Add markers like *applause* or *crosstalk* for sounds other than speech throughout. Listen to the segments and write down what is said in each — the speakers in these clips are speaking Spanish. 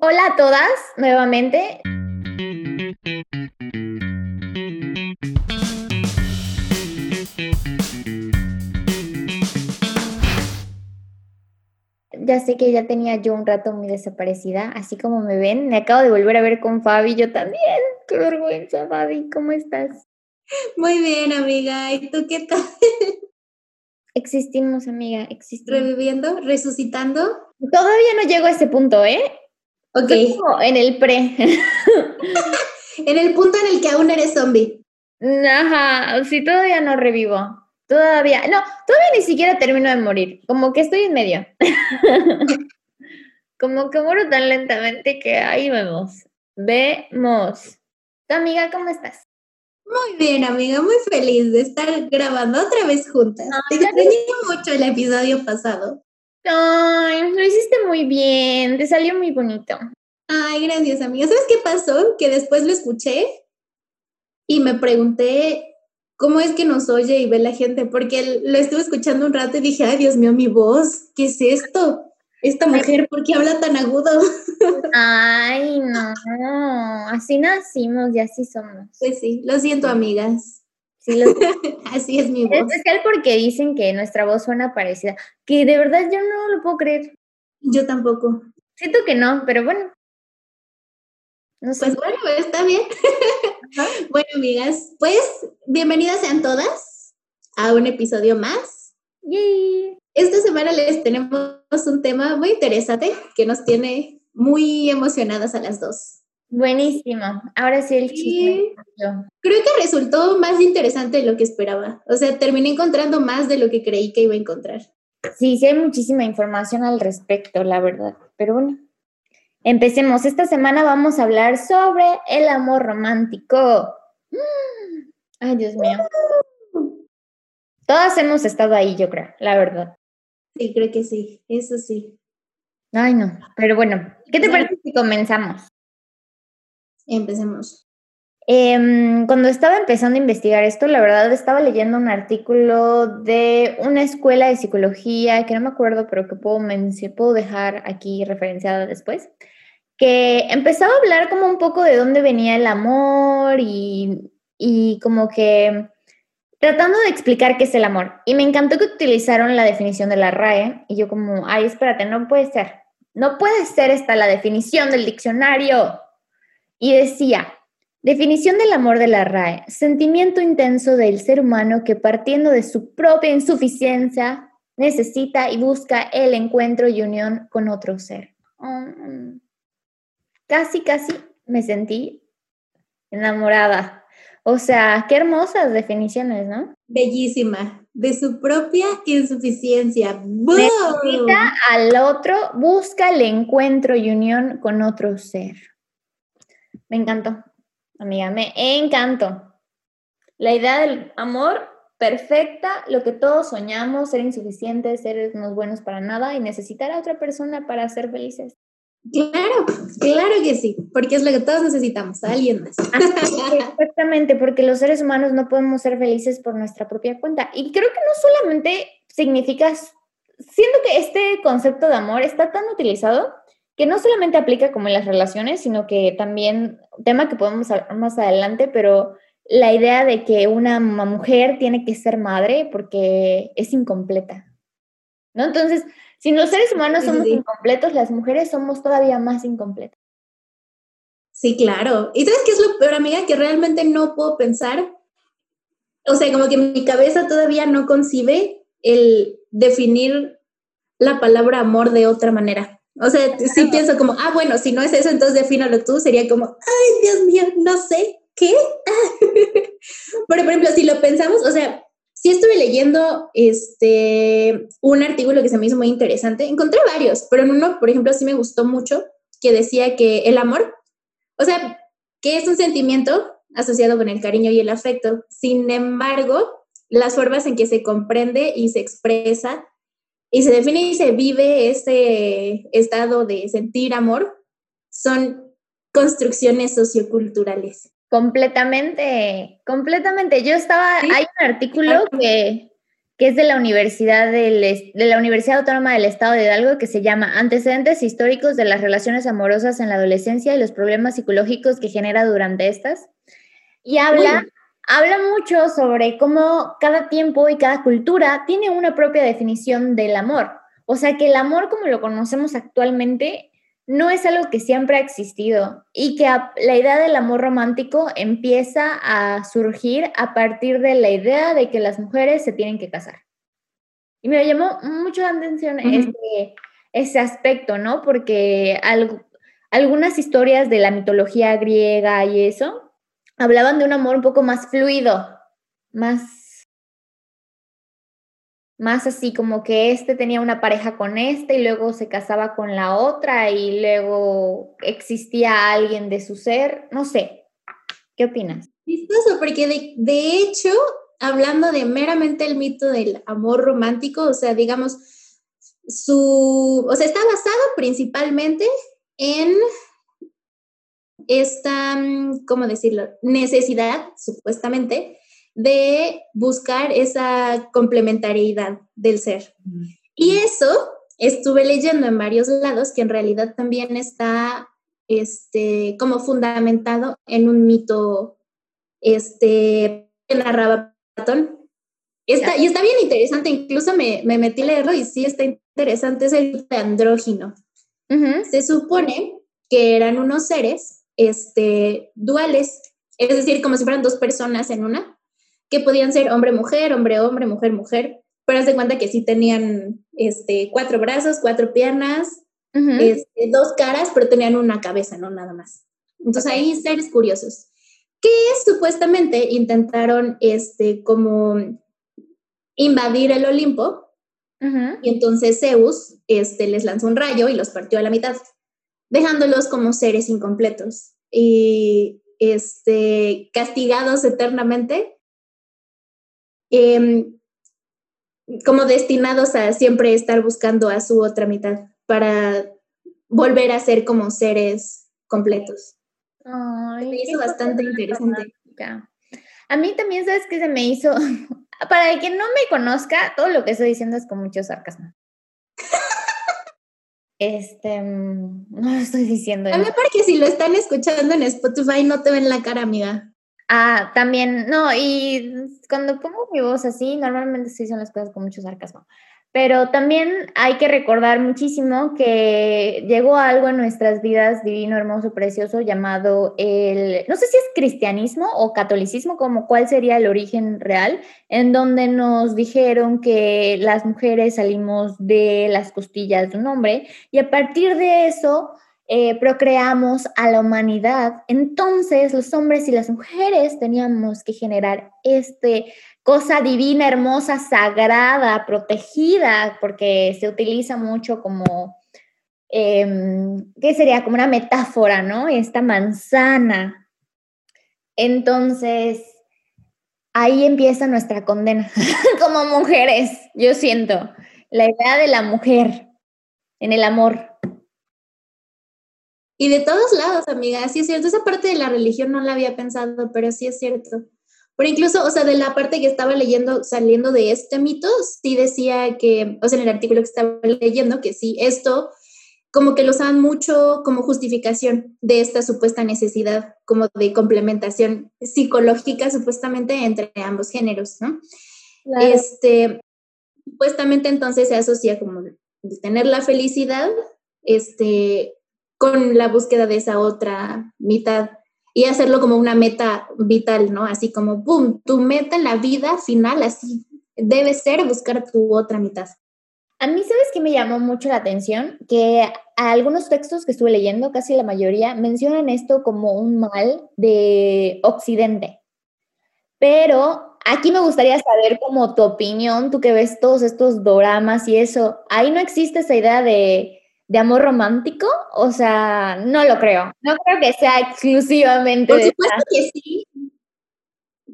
Hola a todas nuevamente. Ya sé que ya tenía yo un rato muy desaparecida, así como me ven, me acabo de volver a ver con Fabi, yo también. Qué vergüenza, Fabi, ¿cómo estás? Muy bien, amiga. ¿Y tú qué tal? Existimos, amiga, existimos. ¿Reviviendo? ¿Resucitando? Todavía no llego a ese punto, ¿eh? Ok. en el pre. *laughs* en el punto en el que aún eres zombie. Ajá, sí, todavía no revivo. Todavía, no, todavía ni siquiera termino de morir. Como que estoy en medio. *laughs* Como que muero tan lentamente que ahí vemos. Vemos. ¿Tu amiga cómo estás? Muy bien, amiga, muy feliz de estar grabando otra vez juntas. Te extrañé mucho el episodio pasado. Ay, lo hiciste muy bien, te salió muy bonito. Ay, gracias, amiga. ¿Sabes qué pasó? Que después lo escuché y me pregunté cómo es que nos oye y ve la gente, porque lo estuve escuchando un rato y dije, ay, Dios mío, mi voz, ¿qué es esto? Esta mujer, ¿por qué habla tan agudo? *laughs* Ay, no, así nacimos y así somos. Pues sí, lo siento, amigas. Sí, *laughs* así es mi voz. Es especial porque dicen que nuestra voz suena parecida, que de verdad yo no lo puedo creer. Yo tampoco. Siento que no, pero bueno. No sé. Pues bueno, está bien. *laughs* bueno, amigas, pues bienvenidas sean todas a un episodio más. Yay. Esta semana les tenemos un tema muy interesante que nos tiene muy emocionadas a las dos. Buenísimo. Ahora sí el chisme. Creo que resultó más interesante de lo que esperaba. O sea, terminé encontrando más de lo que creí que iba a encontrar. Sí, sí hay muchísima información al respecto, la verdad. Pero bueno, empecemos. Esta semana vamos a hablar sobre el amor romántico. Ay, Dios mío. Todas hemos estado ahí, yo creo, la verdad. Sí, creo que sí, eso sí. Ay, no, pero bueno, ¿qué te parece si comenzamos? Empecemos. Em, cuando estaba empezando a investigar esto, la verdad estaba leyendo un artículo de una escuela de psicología, que no me acuerdo, pero que puedo, puedo dejar aquí referenciada después, que empezaba a hablar como un poco de dónde venía el amor y, y como que tratando de explicar qué es el amor. Y me encantó que utilizaron la definición de la RAE y yo como, ay, espérate, no puede ser. No puede ser esta la definición del diccionario. Y decía, definición del amor de la RAE, sentimiento intenso del ser humano que partiendo de su propia insuficiencia necesita y busca el encuentro y unión con otro ser. Mm. casi, casi me sentí enamorada o sea, qué hermosas definiciones, ¿no? Bellísima. De su propia insuficiencia. Necesita al otro, busca el encuentro y unión con otro ser. Me encantó, amiga, me encantó. La idea del amor perfecta, lo que todos soñamos, ser insuficientes, ser unos buenos para nada y necesitar a otra persona para ser felices. Claro, claro que sí, porque es lo que todos necesitamos, a alguien más. Exactamente, porque los seres humanos no podemos ser felices por nuestra propia cuenta. Y creo que no solamente significa, siendo que este concepto de amor está tan utilizado que no solamente aplica como en las relaciones, sino que también, tema que podemos hablar más adelante, pero la idea de que una mujer tiene que ser madre porque es incompleta. ¿No? Entonces, si los seres humanos somos incompletos, las mujeres somos todavía más incompletas. Sí, claro. ¿Y sabes qué es lo peor, amiga? Que realmente no puedo pensar, o sea, como que mi cabeza todavía no concibe el definir la palabra amor de otra manera. O sea, sí pienso como, ah, bueno, si no es eso, entonces defínalo tú. Sería como, ay, Dios mío, no sé, ¿qué? *laughs* Pero, por ejemplo, si lo pensamos, o sea, sí estuve leyendo este, un artículo que se me hizo muy interesante. Encontré varios, pero en uno, por ejemplo, sí me gustó mucho, que decía que el amor, o sea, que es un sentimiento asociado con el cariño y el afecto. Sin embargo, las formas en que se comprende y se expresa y se define y se vive ese estado de sentir amor son construcciones socioculturales. Completamente, completamente. Yo estaba, hay un artículo que, que es de la Universidad, de la Universidad Autónoma del Estado de Hidalgo, que se llama Antecedentes históricos de las relaciones amorosas en la adolescencia y los problemas psicológicos que genera durante estas. Y habla, habla mucho sobre cómo cada tiempo y cada cultura tiene una propia definición del amor. O sea que el amor como lo conocemos actualmente no es algo que siempre ha existido y que la idea del amor romántico empieza a surgir a partir de la idea de que las mujeres se tienen que casar. Y me llamó mucho la atención ese aspecto, ¿no? Porque algunas historias de la mitología griega y eso hablaban de un amor un poco más fluido, más más así como que este tenía una pareja con este y luego se casaba con la otra y luego existía alguien de su ser, no sé. ¿Qué opinas? Chistoso, porque de, de hecho, hablando de meramente el mito del amor romántico, o sea, digamos, su, o sea, está basado principalmente en esta, ¿cómo decirlo? Necesidad, supuestamente, de buscar esa complementariedad del ser. Y eso estuve leyendo en varios lados que en realidad también está este, como fundamentado en un mito este, que narraba Platón. Está, y está bien interesante, incluso me, me, metí a leerlo y sí está interesante, es el de andrógino. Se supone que eran unos seres este, duales, es decir, como si fueran dos personas en una, que podían ser hombre-mujer, hombre-hombre, mujer-mujer, pero haz de cuenta que sí tenían este, cuatro brazos, cuatro piernas, este, dos caras, pero tenían una cabeza, no nada más. Entonces ahí seres curiosos, que supuestamente intentaron este, como invadir el Olimpo, y entonces Zeus este, les lanzó un rayo y los partió a la mitad, dejándolos como seres incompletos y este, castigados eternamente Em, como destinados a siempre estar buscando a su otra mitad para volver a ser como seres completos. me hizo bastante interesante. A mí también, ¿sabes que Se me hizo, *laughs* para el que no me conozca, todo lo que estoy diciendo es con mucho sarcasmo. Este, mm, *laughs* no lo estoy diciendo. A mí porque si lo están escuchando en Spotify no te ven la cara, amiga. Ah, también, no, y cuando pongo mi voz así, normalmente sí son las cosas con mucho sarcasmo. Pero también hay que recordar muchísimo que llegó algo en nuestras vidas divino, hermoso, precioso, llamado el, no sé si es cristianismo o catolicismo, como cuál sería el origen real, en donde nos dijeron que las mujeres salimos de las costillas de un hombre y a partir de eso eh, procreamos a la humanidad, entonces los hombres y las mujeres teníamos que generar este cosa divina, hermosa, sagrada, protegida, porque se utiliza mucho como, em, ¿qué sería? Como una metáfora, ¿no? Esta manzana. Entonces, ahí empieza nuestra condena *laughs* como mujeres, yo siento, la idea de la mujer en el amor. Y de todos lados, amiga, sí es cierto, esa parte de la religión no la había pensado, pero sí es cierto. Pero incluso, o sea, de la parte que estaba leyendo, saliendo de este mito, sí decía que, o sea, en el artículo que estaba leyendo, que sí, esto como que lo usaban mucho como justificación de esta supuesta necesidad como de complementación psicológica supuestamente entre ambos géneros, ¿no? Este, supuestamente entonces se asocia como tener la felicidad, este, con la búsqueda de esa otra mitad y hacerlo como una meta vital, ¿no? Así como, ¡boom!, tu meta en la vida final, así debe ser buscar tu otra mitad. A mí, ¿sabes qué me llamó mucho la atención? Que algunos textos que estuve leyendo, casi la mayoría, mencionan esto como un mal de Occidente. Pero aquí me gustaría saber como tu opinión, tú que ves todos estos doramas y eso, ahí no existe esa idea de de amor romántico, o sea, no lo creo. No creo que sea exclusivamente. Por supuesto que sí.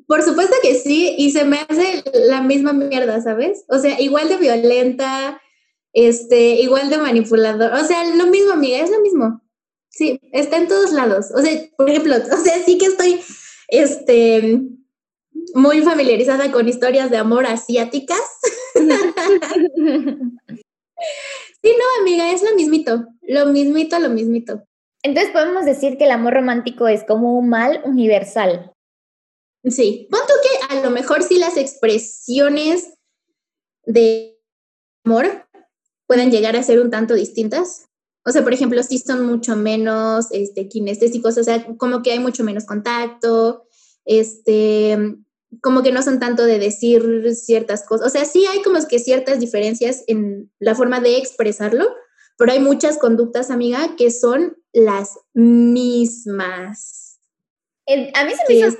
Por supuesto que sí, y se me hace la misma mierda, ¿sabes? O sea, igual de violenta, este, igual de manipulador. O sea, lo mismo, amiga, es lo mismo. Sí, está en todos lados. O sea, por ejemplo, o sea, sí que estoy, este, muy familiarizada con historias de amor asiáticas. *laughs* sí, no, amiga, es lo mismito, lo mismito, lo mismito. Entonces podemos decir que el amor romántico es como un mal universal. Sí, punto que a lo mejor sí las expresiones de amor pueden llegar a ser un tanto distintas. O sea, por ejemplo, sí son mucho menos este, kinestésicos, o sea, como que hay mucho menos contacto, este, como que no son tanto de decir ciertas cosas. O sea, sí hay como que ciertas diferencias en la forma de expresarlo, pero hay muchas conductas, amiga, que son las mismas. A mí se me, hizo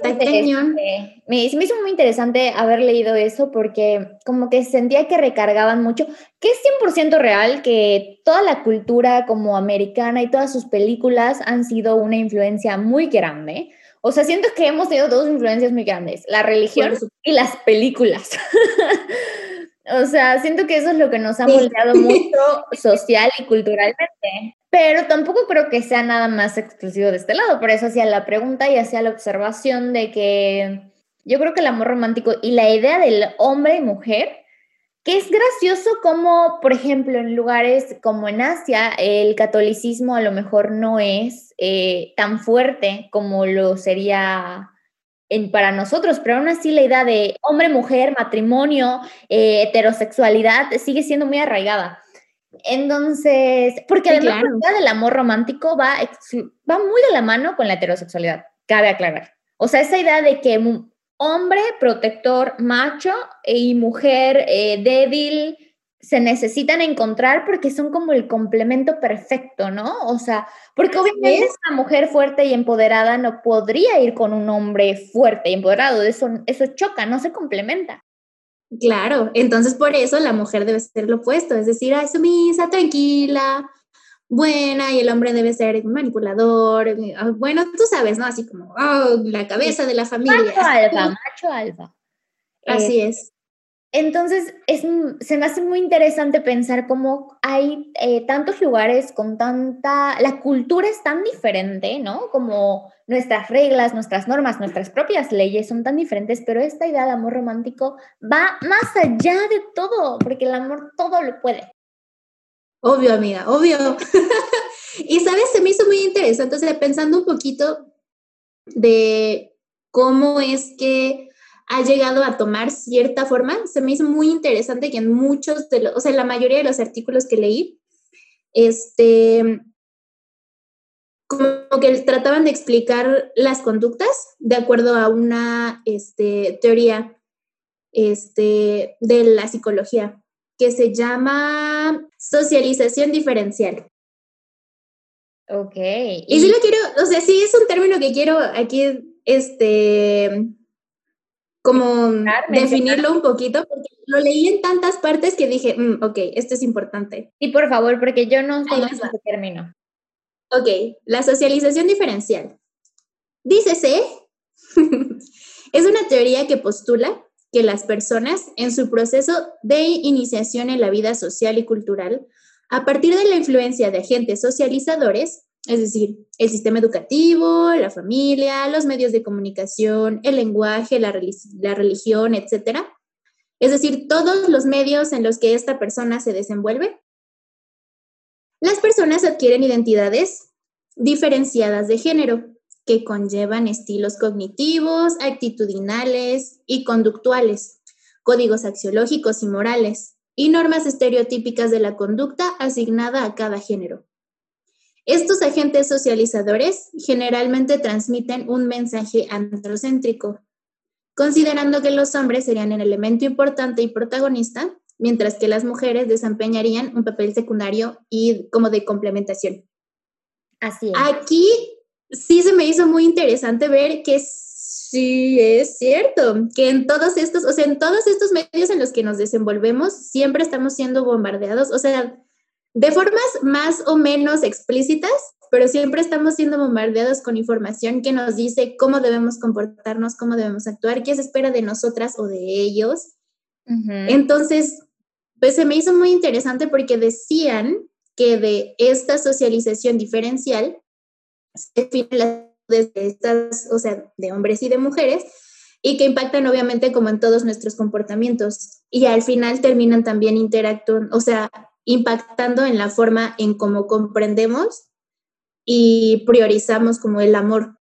me, me hizo muy interesante haber leído eso porque como que sentía que recargaban mucho, que es 100% real que toda la cultura como americana y todas sus películas han sido una influencia muy grande. O sea, siento que hemos tenido dos influencias muy grandes, la religión y las películas. *laughs* o sea, siento que eso es lo que nos ha moldeado *laughs* mucho social y culturalmente. Pero tampoco creo que sea nada más exclusivo de este lado. Por eso hacía la pregunta y hacía la observación de que yo creo que el amor romántico y la idea del hombre y mujer, que es gracioso como, por ejemplo, en lugares como en Asia, el catolicismo a lo mejor no es eh, tan fuerte como lo sería en, para nosotros, pero aún así la idea de hombre, mujer, matrimonio, eh, heterosexualidad sigue siendo muy arraigada. Entonces, porque además la idea del amor romántico va, va muy de la mano con la heterosexualidad, cabe aclarar. O sea, esa idea de que hombre protector macho y mujer eh, débil se necesitan encontrar porque son como el complemento perfecto, ¿no? O sea, porque obviamente una mujer fuerte y empoderada no podría ir con un hombre fuerte y empoderado, eso, eso choca, no se complementa. Claro, entonces por eso la mujer debe ser lo opuesto, es decir, ay, sumisa, tranquila, buena, y el hombre debe ser manipulador, eh, ah, bueno, tú sabes, ¿no? Así como, oh, la cabeza de la familia. Macho alfa, macho alfa. Así eh, es. Entonces, es, se me hace muy interesante pensar cómo hay eh, tantos lugares con tanta, la cultura es tan diferente, ¿no? Como nuestras reglas, nuestras normas, nuestras propias leyes son tan diferentes, pero esta idea de amor romántico va más allá de todo, porque el amor todo lo puede. Obvio, amiga, obvio. *laughs* y sabes, se me hizo muy interesante, o sea, pensando un poquito de cómo es que ha llegado a tomar cierta forma. Se me hizo muy interesante que en muchos de los, o sea, en la mayoría de los artículos que leí, este, como que trataban de explicar las conductas de acuerdo a una este, teoría este, de la psicología que se llama socialización diferencial. Ok. Y, y sí lo quiero, o sea, sí es un término que quiero aquí, este, como definirlo un poquito, porque lo leí en tantas partes que dije, mm, ok, esto es importante. Y por favor, porque yo no conozco ese término. Ok, la socialización diferencial. Dícese, *laughs* es una teoría que postula que las personas en su proceso de iniciación en la vida social y cultural, a partir de la influencia de agentes socializadores, es decir, el sistema educativo, la familia, los medios de comunicación, el lenguaje, la, religión, etc. Es decir, todos los medios en los que esta persona se desenvuelve. Las personas adquieren identidades diferenciadas de género que conllevan estilos cognitivos, actitudinales y conductuales, códigos axiológicos y morales, y normas estereotípicas de la conducta asignada a cada género. Estos agentes socializadores generalmente transmiten un mensaje androcéntrico, considerando que los hombres serían el elemento importante y protagonista, mientras que las mujeres desempeñarían un papel secundario y como de complementación. Así es. Aquí sí se me hizo muy interesante ver que sí es cierto, que en todos estos, o sea, en todos estos medios en los que nos desenvolvemos, siempre estamos siendo bombardeados, o sea, de formas más o menos explícitas, pero siempre estamos siendo bombardeados con información que nos dice cómo debemos comportarnos, cómo debemos actuar, qué se espera de nosotras o de ellos. Entonces, pues se me hizo muy interesante porque decían que de esta socialización diferencial se estas, o sea, de hombres y de mujeres, y que impactan obviamente como en todos nuestros comportamientos y al final terminan también interactuando, o sea, impactando en la forma en cómo comprendemos y priorizamos como el amor.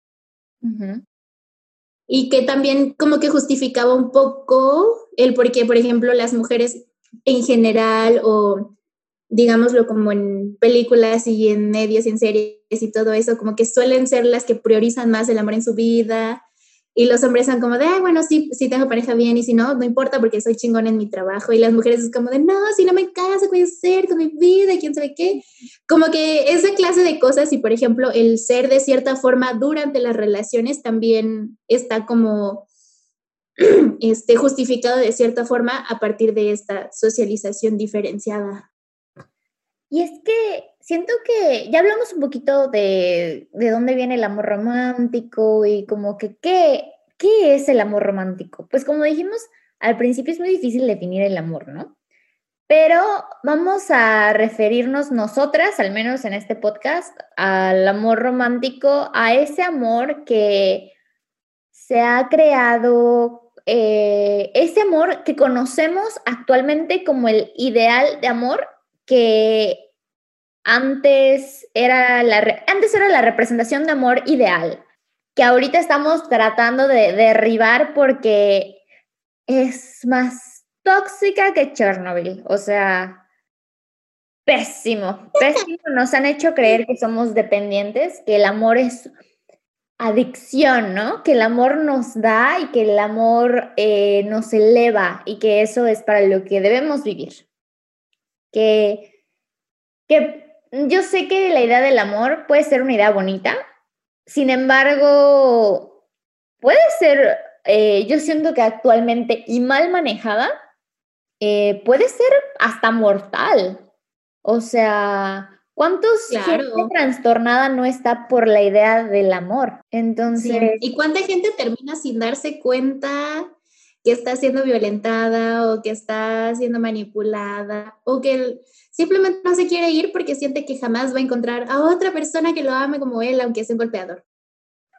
Y que también como que justificaba un poco el por qué, por ejemplo, las mujeres en general o digámoslo como en películas y en medios y en series y todo eso, como que suelen ser las que priorizan más el amor en su vida y los hombres son como de, bueno, sí, sí tengo pareja bien y si no, no importa porque soy chingón en mi trabajo. Y las mujeres es como de, no, si no me caso, voy a con mi vida y quién sabe qué. Como que esa clase de cosas y, por ejemplo, el ser de cierta forma durante las relaciones también está como *clears throat* este, justificado de cierta forma a partir de esta socialización diferenciada. Y es que siento que ya hablamos un poquito de, de dónde viene el amor romántico y como que qué, qué es el amor romántico. Pues como dijimos, al principio es muy difícil definir el amor, ¿no? Pero vamos a referirnos nosotras, al menos en este podcast, al amor romántico, a ese amor que se ha creado, eh, ese amor que conocemos actualmente como el ideal de amor que antes era la, antes era la representación de amor ideal, que ahorita estamos tratando de derribar porque es más tóxica que Chernobyl. O sea, pésimo, pésimo. Nos han hecho creer que somos dependientes, que el amor es adicción, ¿no? Que el amor nos da y que el amor eh, nos eleva y que eso es para lo que debemos vivir que, que yo sé que la idea del amor puede ser una idea bonita, sin embargo, puede ser, eh, yo siento que actualmente y mal manejada, eh, puede ser hasta mortal. O sea, ¿Cuántos gente trastornada no está por la idea del amor? Entonces. ¿Y cuánta gente termina sin darse cuenta que está siendo violentada o que está siendo manipulada o que simplemente no se quiere ir porque siente que jamás va a encontrar a otra persona que lo ame como él, aunque sea un golpeador.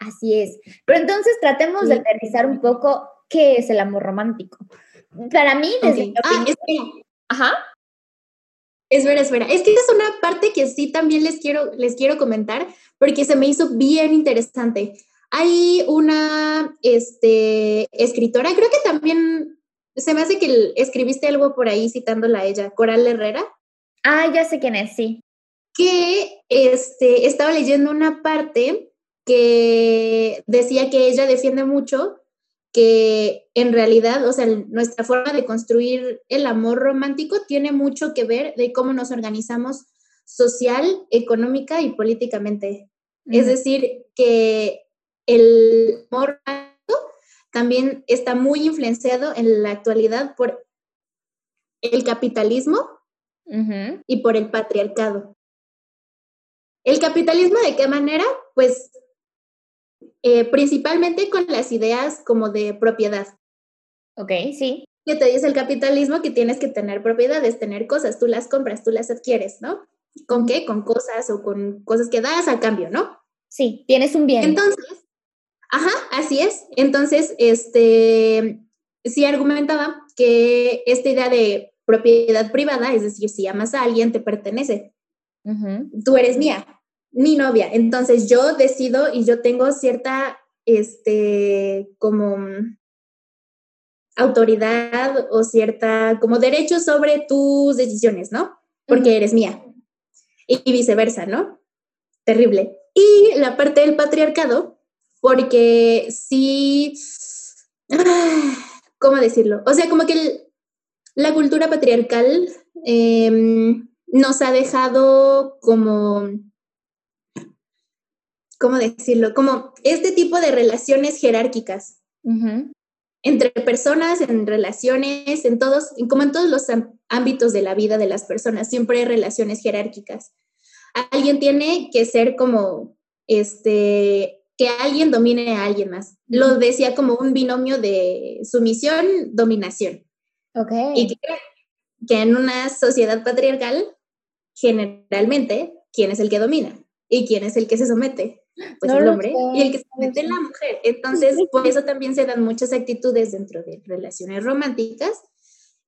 Así es. Pero entonces tratemos de aterrizar un poco qué es el amor romántico. Para mí, desde ah, espera. Ajá. Espera, espera. Es que es una parte que sí también les quiero, les quiero comentar porque se me hizo bien interesante. Hay una este, escritora, creo que también se me hace que escribiste algo por ahí citándola a ella, Coral Herrera. Ah, ya sé quién es, sí. Que este, estaba leyendo una parte que decía que ella defiende mucho que en realidad, o sea, nuestra forma de construir el amor romántico tiene mucho que ver de cómo nos organizamos social, económica y políticamente. Es decir, que el amor también está muy influenciado en la actualidad por el capitalismo y por el patriarcado. ¿El capitalismo de qué manera? Pues eh, principalmente con las ideas como de propiedad. Ok, sí. ¿Qué te dice el capitalismo? Que tienes que tener propiedades, tener cosas, tú las compras, tú las adquieres, ¿no? ¿Con qué? Con cosas o con cosas que das a cambio, ¿no? Sí, tienes un bien. Entonces, Ajá, así es. Entonces, este, sí argumentaba que esta idea de propiedad privada, es decir, si amas a alguien, te pertenece. Tú eres mía, mi novia. Entonces yo decido y yo tengo cierta, este, como autoridad o cierta, como derecho sobre tus decisiones, ¿no? Porque eres mía. y viceversa, ¿no? Terrible. Y la parte del patriarcado porque sí, *sighs* ¿cómo decirlo? O sea, como que la cultura patriarcal em, nos ha dejado como, ¿cómo decirlo? Como este tipo de relaciones jerárquicas. Entre personas, en relaciones, en todos, como en todos los ámbitos de la vida de las personas, siempre hay relaciones jerárquicas. Alguien tiene que ser como este que alguien domine a alguien más. Lo decía como un binomio de sumisión, dominación. Ok. Y que, en una sociedad patriarcal, generalmente, ¿quién es el que domina? ¿Y quién es el que se somete? Pues el hombre. y el que se somete es la mujer. Entonces, por eso también se dan muchas actitudes dentro de relaciones románticas,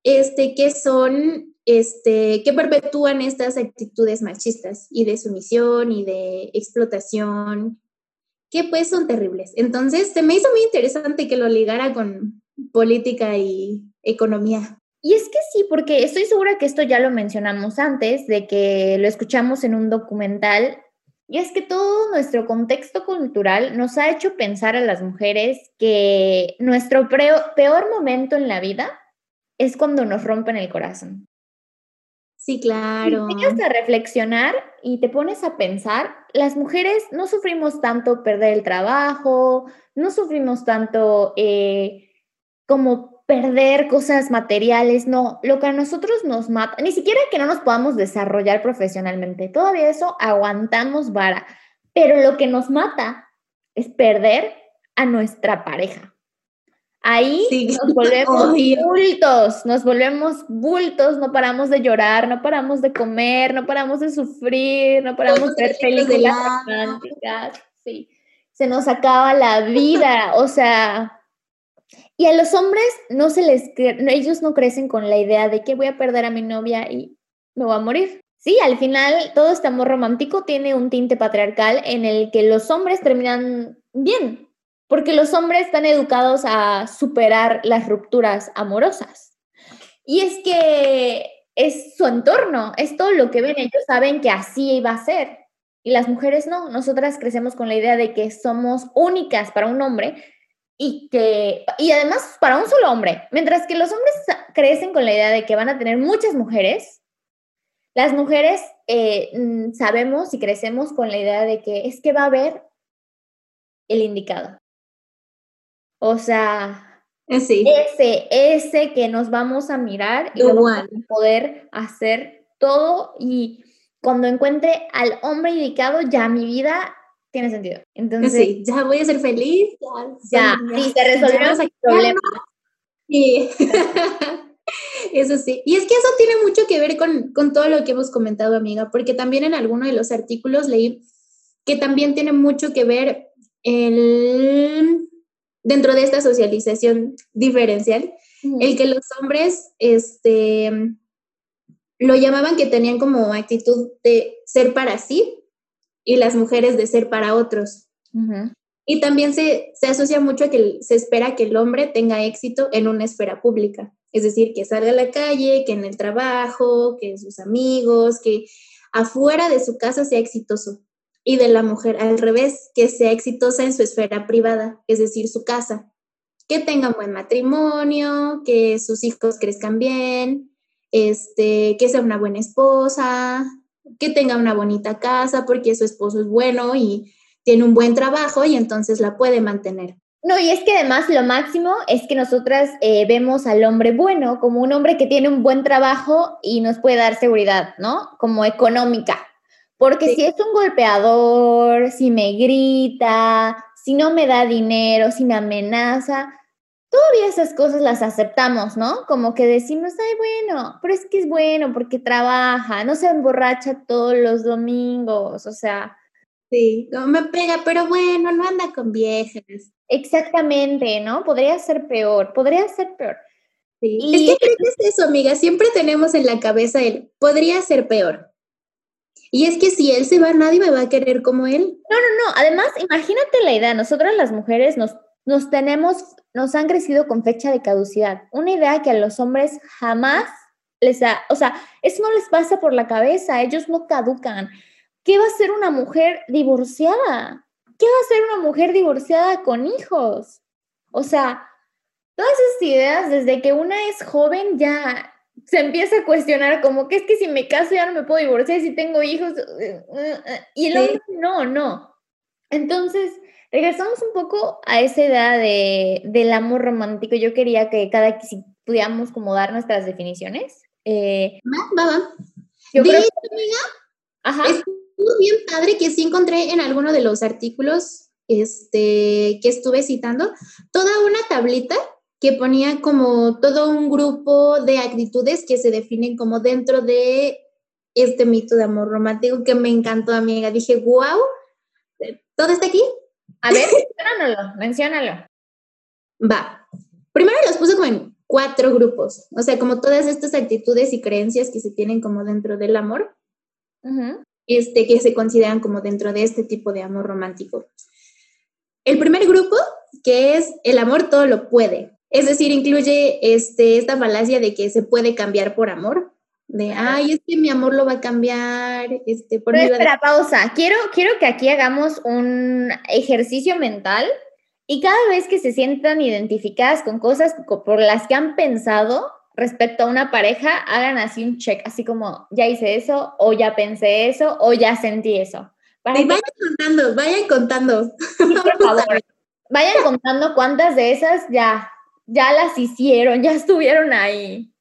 este, que son, este, que perpetúan estas actitudes machistas y de sumisión y de explotación, que pues son terribles. Entonces, se me hizo muy interesante que lo ligara con política y economía. Y es que sí, porque estoy segura que esto ya lo mencionamos antes, de que lo escuchamos en un documental, y es que todo nuestro contexto cultural nos ha hecho pensar a las mujeres que nuestro peor momento en la vida es cuando nos rompen el corazón. Sí, claro. Te a reflexionar y te pones a pensar, las mujeres no sufrimos tanto perder el trabajo, no sufrimos tanto eh, como perder cosas materiales, no, lo que a nosotros nos mata, ni siquiera que no nos podamos desarrollar profesionalmente, todavía eso aguantamos vara, pero lo que nos mata es perder a nuestra pareja. Ahí nos *laughs* volvemos bultos, nos volvemos bultos, no paramos de llorar, no paramos de comer, no paramos de sufrir, no paramos de ver películas románticas, sí. Se nos acaba la vida, o sea, y a los hombres no se les, ellos no crecen con la idea de que voy a perder a mi novia y me voy a morir. Sí, al final todo este amor romántico tiene un tinte patriarcal en el que los hombres terminan bien, porque los hombres están educados a superar las rupturas amorosas. Y es que es su entorno, es todo lo que ven, ellos saben que así iba a ser. Y las mujeres no, nosotras crecemos con la idea de que somos únicas para un hombre y que, y además para un solo hombre, mientras que los hombres crecen con la idea de que van a tener muchas mujeres, las mujeres eh, mm, sabemos y crecemos con la idea de que es que va a haber el indicado. O sea, eh, ese, ese que nos vamos a mirar y vamos a poder hacer todo y cuando encuentre al hombre indicado, ya mi vida tiene sentido. Entonces, sí, ya voy a ser feliz. Ya, ya sí, se resolvieron el problema. Sí. *laughs* eso sí. Y es que eso tiene mucho que ver con, con todo lo que hemos comentado, amiga, porque también en alguno de los artículos leí que también tiene mucho que ver el, dentro de esta socialización diferencial, el que los hombres, este, lo llamaban que tenían como actitud de ser para sí, y las mujeres de ser para otros. Y también se, se, asocia mucho a que se espera que el hombre tenga éxito en una esfera pública, es decir, que salga a la calle, que en el trabajo, que sus amigos, que afuera de su casa sea exitoso. Y de la mujer al revés, que sea exitosa en su esfera privada, es decir, su casa, que tenga un buen matrimonio, que sus hijos crezcan bien, este, que sea una buena esposa, que tenga una bonita casa porque su esposo es bueno y tiene un buen trabajo y entonces la puede mantener. No, y es que además lo máximo es que nosotras eh, vemos al hombre bueno como un hombre que tiene un buen trabajo y nos puede dar seguridad, ¿no? Como económica. Porque si es un golpeador, si me grita, si no me da dinero, si me amenaza, todavía esas cosas las aceptamos, ¿no? Como que decimos, ay, bueno, pero es que es bueno porque trabaja, no se emborracha todos los domingos, o sea. Sí, no me pega, pero bueno, no anda con viejas. Exactamente, ¿no? Podría ser peor, podría ser peor. Sí. Es que es eso, amiga, siempre tenemos en la cabeza el, podría ser peor. Y es que si él se va, nadie me va a querer como él. No, no, no. Además, imagínate la idea. Nosotras las mujeres nos nos tenemos, nos han crecido con fecha de caducidad. Una idea que a los hombres jamás les da, o sea, eso no les pasa por la cabeza, ellos no caducan. ¿Qué va a ser una mujer divorciada? ¿Qué va a ser una mujer divorciada con hijos? O sea, todas esas ideas, desde que una es joven ya se empieza a cuestionar como que es que si me caso ya no me puedo divorciar, si tengo hijos, y el hombre no, no. Entonces, Regresamos un poco a esa edad de, del amor romántico. Yo quería que cada si pudiéramos como dar nuestras definiciones. Eh, va, va. Yo creo Ajá. Es muy bien padre que sí encontré en alguno de los artículos este, que estuve citando toda una tablita que ponía como todo un grupo de actitudes que se definen como dentro de este mito de amor romántico que me encantó, amiga. Dije, wow, ¿todo está aquí? A ver, menciónalo, menciónalo. Va. Primero los puse como en cuatro grupos, o sea, como todas estas actitudes y creencias que se tienen como dentro del amor, este, que se consideran como dentro de este tipo de amor romántico. El primer grupo, que es el amor todo lo puede, es decir, incluye este, esta falacia de que se puede cambiar por amor, de, ay, es que mi amor lo va a cambiar, este, por Pero espera, pausa, quiero, quiero que aquí hagamos un ejercicio mental y cada vez que se sientan identificadas con cosas por las que han pensado respecto a una pareja, hagan así un check, así como, ya hice eso, o ya pensé eso, o ya sentí eso. vayan contando, vayan contando. por *laughs* favor, vayan contando cuántas de esas ya, ya las hicieron, ya estuvieron ahí.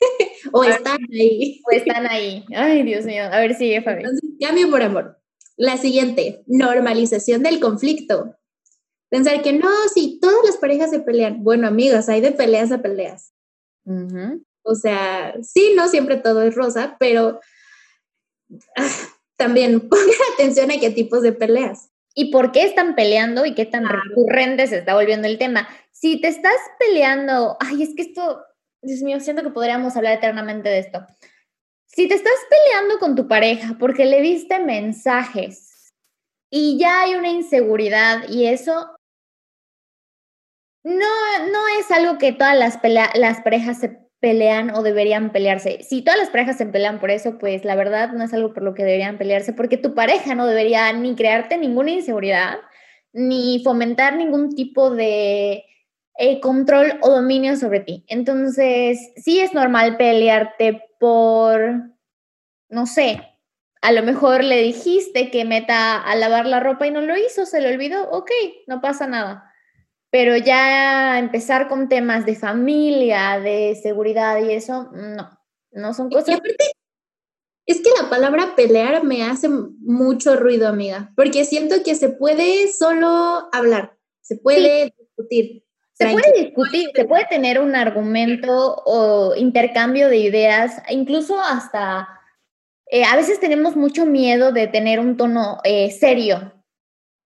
*laughs* o están ahí. O están ahí. Ay, Dios mío. A ver, sigue, Fabi. cambio por amor. La siguiente, normalización del conflicto. Pensar que no, si todas las parejas se pelean. Bueno, amigas, hay de peleas a peleas. O sea, sí, no siempre todo es rosa, pero ah, también *laughs* pongan atención a qué tipos de peleas. ¿Y por qué están peleando y qué tan recurrente se está volviendo el tema? Si te estás peleando, ay, es que esto, Dios mío, siento que podríamos hablar eternamente de esto. Si te estás peleando con tu pareja porque le viste mensajes y ya hay una inseguridad y eso no, no es algo que todas las, las parejas se pelean o deberían pelearse. Si todas las parejas se pelean por eso, pues la verdad no es algo por lo que deberían pelearse, porque tu pareja no debería ni crearte ninguna inseguridad, ni fomentar ningún tipo de eh, control o dominio sobre ti. Entonces, sí es normal pelearte por, no sé, a lo mejor le dijiste que meta a lavar la ropa y no lo hizo, se le olvidó, ok, no pasa nada pero ya empezar con temas de familia, de seguridad y eso, no, no son cosas... es que la palabra pelear me hace mucho ruido, amiga, porque siento que se puede solo hablar, se puede discutir. Se puede discutir, se puede tener un argumento o intercambio de ideas, incluso hasta, eh, a veces tenemos mucho miedo de tener un tono eh, serio,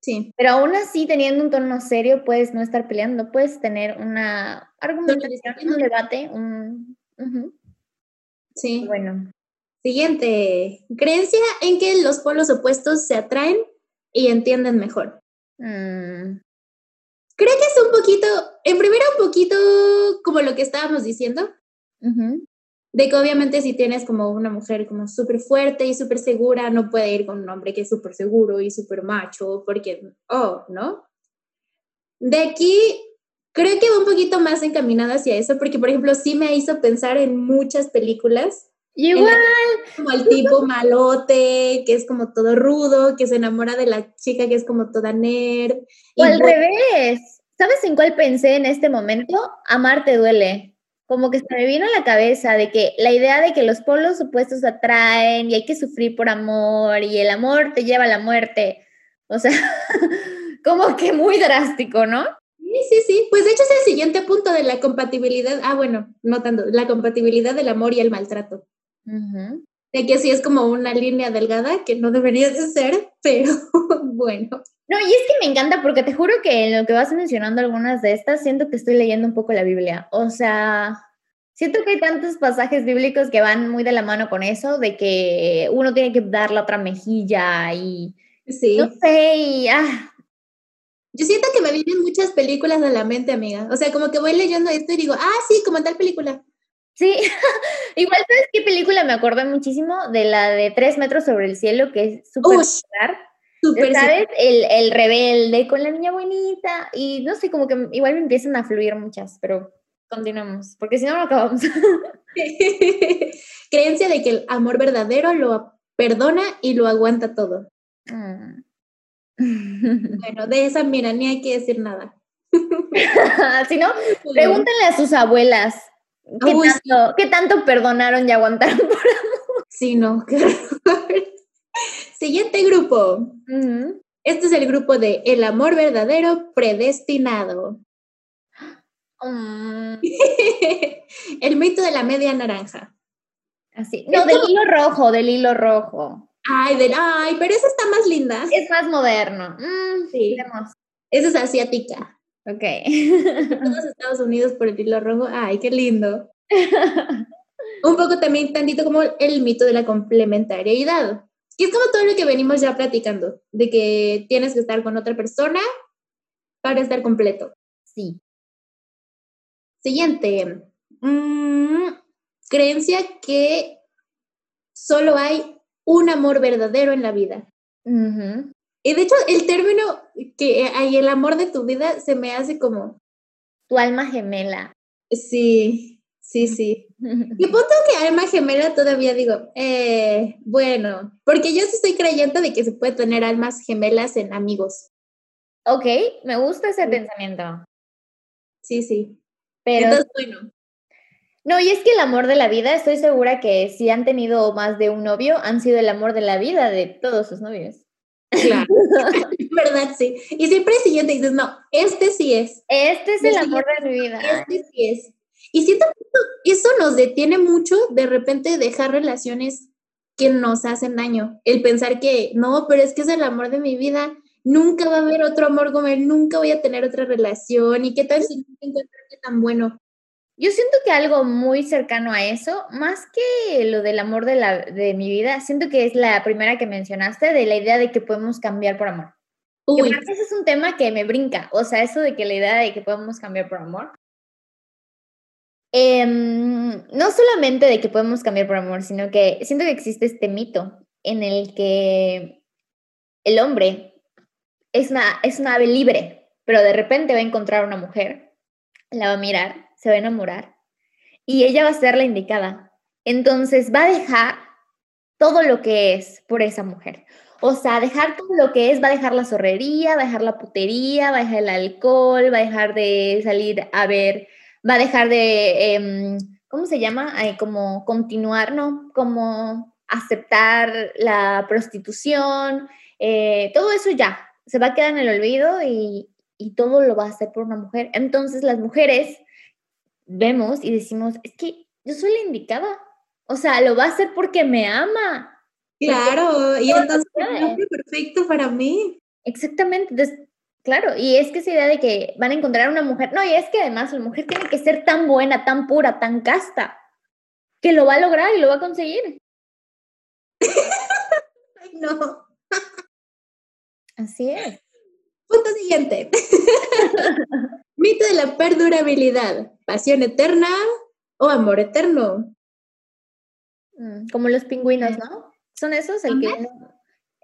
Sí. Pero aún así, teniendo un tono serio, puedes no estar peleando, puedes tener una argumentación, un debate, un... Sí. Bueno. Siguiente, creencia en que los polos opuestos se atraen y entienden mejor. Mm. Creo que es un poquito, en primero un poquito como lo que estábamos diciendo, de que obviamente si tienes como una mujer como súper fuerte y súper segura, no puede ir con un hombre que es súper seguro y súper macho, porque, oh, ¿no? De aquí creo que va un poquito más encaminada hacia eso, porque por ejemplo sí me hizo pensar en muchas películas. Igual. como el tipo malote, que es como todo rudo, que se enamora de la chica que es como toda nerd. O al revés. ¿Sabes en cuál pensé en este momento? Amar te duele como que se me vino a la cabeza de que la idea de que los polos opuestos atraen y hay que sufrir por amor y el amor te lleva a la muerte. O sea, *laughs* como que muy drástico, ¿no? Sí, sí, sí. Pues de hecho es el siguiente punto de la compatibilidad. Ah, bueno, no tanto, la compatibilidad del amor y el maltrato. De que sí es como una línea delgada que no debería de ser, pero *laughs* bueno. No, y es que me encanta porque te juro que en lo que vas mencionando algunas de estas, siento que estoy leyendo un poco la Biblia. O sea, siento que hay tantos pasajes bíblicos que van muy de la mano con eso, de que uno tiene que dar la otra mejilla y... Sí. No sé, y... Ah. Yo siento que me vienen muchas películas a la mente, amiga. O sea, como que voy leyendo esto y digo, ah, sí, como tal película. Sí, *laughs* igual sabes qué película me acordé muchísimo de la de Tres metros sobre el cielo, que es súper ¿Sabes? El, el, rebelde con la niña bonita. Y no sé, como que igual me empiezan a fluir muchas, pero continuamos, porque si no, no acabamos. *laughs* *laughs* Creencia de que el amor verdadero lo perdona y lo aguanta todo. Mm. bueno, de esa, mira, ni hay que decir nada. si no, pregúntenle a sus abuelas. ¿Qué, tanto, ¿Qué tanto perdonaron y aguantaron por amor? Sí, no, Siguiente grupo. Este es el grupo de El amor verdadero predestinado. Mm. *laughs* el mito de la media naranja. Así. No, del hilo rojo, del hilo rojo. Ay, del, ay, pero esa está más linda. Es más moderno. Mm, sí. Esa es asiática. Ok. Todos Estados Unidos por el hilo rojo. Ay, qué lindo. *laughs* Un poco también tantito como el mito de la complementariedad. Que es como todo lo que venimos ya platicando, de que tienes que estar con otra persona para estar completo. Sí. Siguiente. Mm, creencia que solo hay un amor verdadero en la vida. Y de hecho, el término que hay el amor de tu vida se me hace como... Tu alma gemela. Sí, sí, sí. *laughs* Y punto que alma gemela todavía digo, eh, bueno, porque yo sí estoy creyendo de que se puede tener almas gemelas en amigos. Ok, me gusta ese pensamiento. Sí, sí. Pero, Entonces, bueno. No, y es que el amor de la vida, estoy segura que si han tenido más de un novio, han sido el amor de la vida de todos sus novios. Claro, *laughs* verdad, sí. Y siempre el siguiente dices, no, este sí es. Este es el, amor de mi vida. Este sí es. Y siento que eso nos detiene mucho de repente dejar relaciones que nos hacen daño. El pensar que, no, pero es que es el amor de mi vida, nunca va a haber otro amor como él, nunca voy a tener otra relación. ¿Y qué tal si no encuentro tan bueno? Yo siento que algo muy cercano a eso, más que lo del amor de, la, de mi vida, siento que es la primera que mencionaste, de la idea de que podemos cambiar por amor. Uy. ese es un tema que me brinca, o sea, eso de que la idea de que podemos cambiar por amor. Em, no solamente de que podemos cambiar por amor, sino que siento que existe este mito en el que el hombre es una, es una ave libre, pero de repente va a encontrar una mujer, la va a mirar se va a enamorar y ella va a ser la indicada. Entonces va a dejar todo lo que es por esa mujer. O sea, dejar todo lo que es, va a dejar la zorrería, va a dejar la putería, va a dejar el alcohol, va a dejar de salir a ver, va a dejar de, em, ¿cómo se llama? como continuar, ¿no? Como aceptar la prostitución, eh, todo eso ya, se va a quedar en el olvido y, y todo lo va a hacer por una mujer. Entonces las mujeres vemos y decimos, es que yo soy la indicada. O sea, lo va a hacer porque me ama. Claro, y entonces es perfecto para mí. Exactamente, entonces, claro, y es que esa idea de que van a encontrar una mujer, no, y es que además la mujer tiene que ser tan buena, tan pura, tan casta, que lo va a lograr y lo va a conseguir. *laughs* Ay, no. Así es. Punto siguiente. *laughs* Mito de la perdurabilidad, pasión eterna o amor eterno. Mm, como los pingüinos, ¿no? ¿Son esos? El que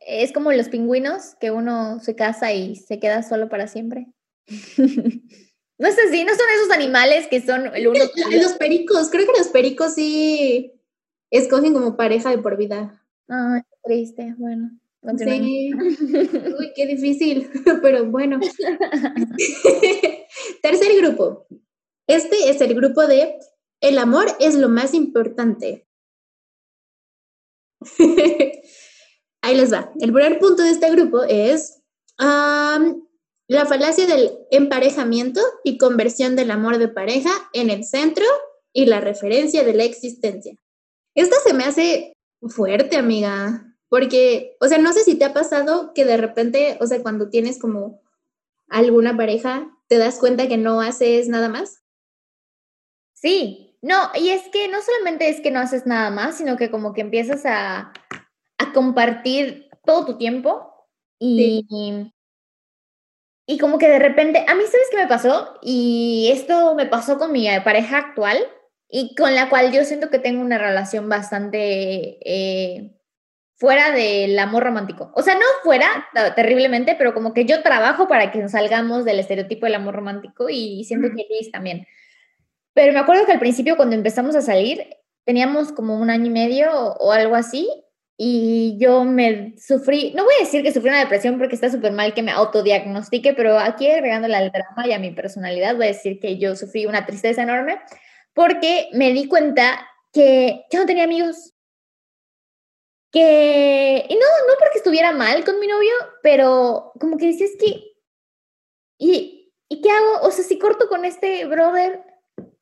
es como los pingüinos que uno se casa y se queda solo para siempre. *laughs* no es así, no son esos animales que son el uno. Los pericos, creo que los pericos sí escogen como pareja de por vida. Ay, triste, bueno. Sí. *laughs* Uy, qué difícil, *laughs* pero bueno. *laughs* Tercer grupo. Este es el grupo de el amor es lo más importante. Ahí les va. El primer punto de este grupo es la falacia del emparejamiento y conversión del amor de pareja en el centro y la referencia de la existencia. Esta se me hace fuerte, amiga. Porque, o sea, no sé si te ha pasado que de repente, o sea, cuando tienes como alguna pareja, te das cuenta que no haces nada más. Sí, no, y es que no solamente es que no haces nada más, sino que como que empiezas a, a compartir todo tu tiempo y, y como que de repente, a mí sabes qué me pasó y esto me pasó con mi pareja actual y con la cual yo siento que tengo una relación bastante... Eh, fuera del amor romántico. O sea, no fuera terriblemente, pero como que yo trabajo para que salgamos del estereotipo del amor romántico y siento que Luis también. Pero me acuerdo que al principio cuando empezamos a salir, teníamos como un año y medio o, algo así, y yo me sufrí, no voy a decir que sufrí una depresión porque está súper mal que me autodiagnostique, pero aquí agregándole al drama y a mi personalidad, voy a decir que yo sufrí una tristeza enorme porque me di cuenta que yo no tenía amigos que, y no, no porque estuviera mal con mi novio, pero como que decías que, ¿y, ¿y qué hago? O sea, si corto con este brother,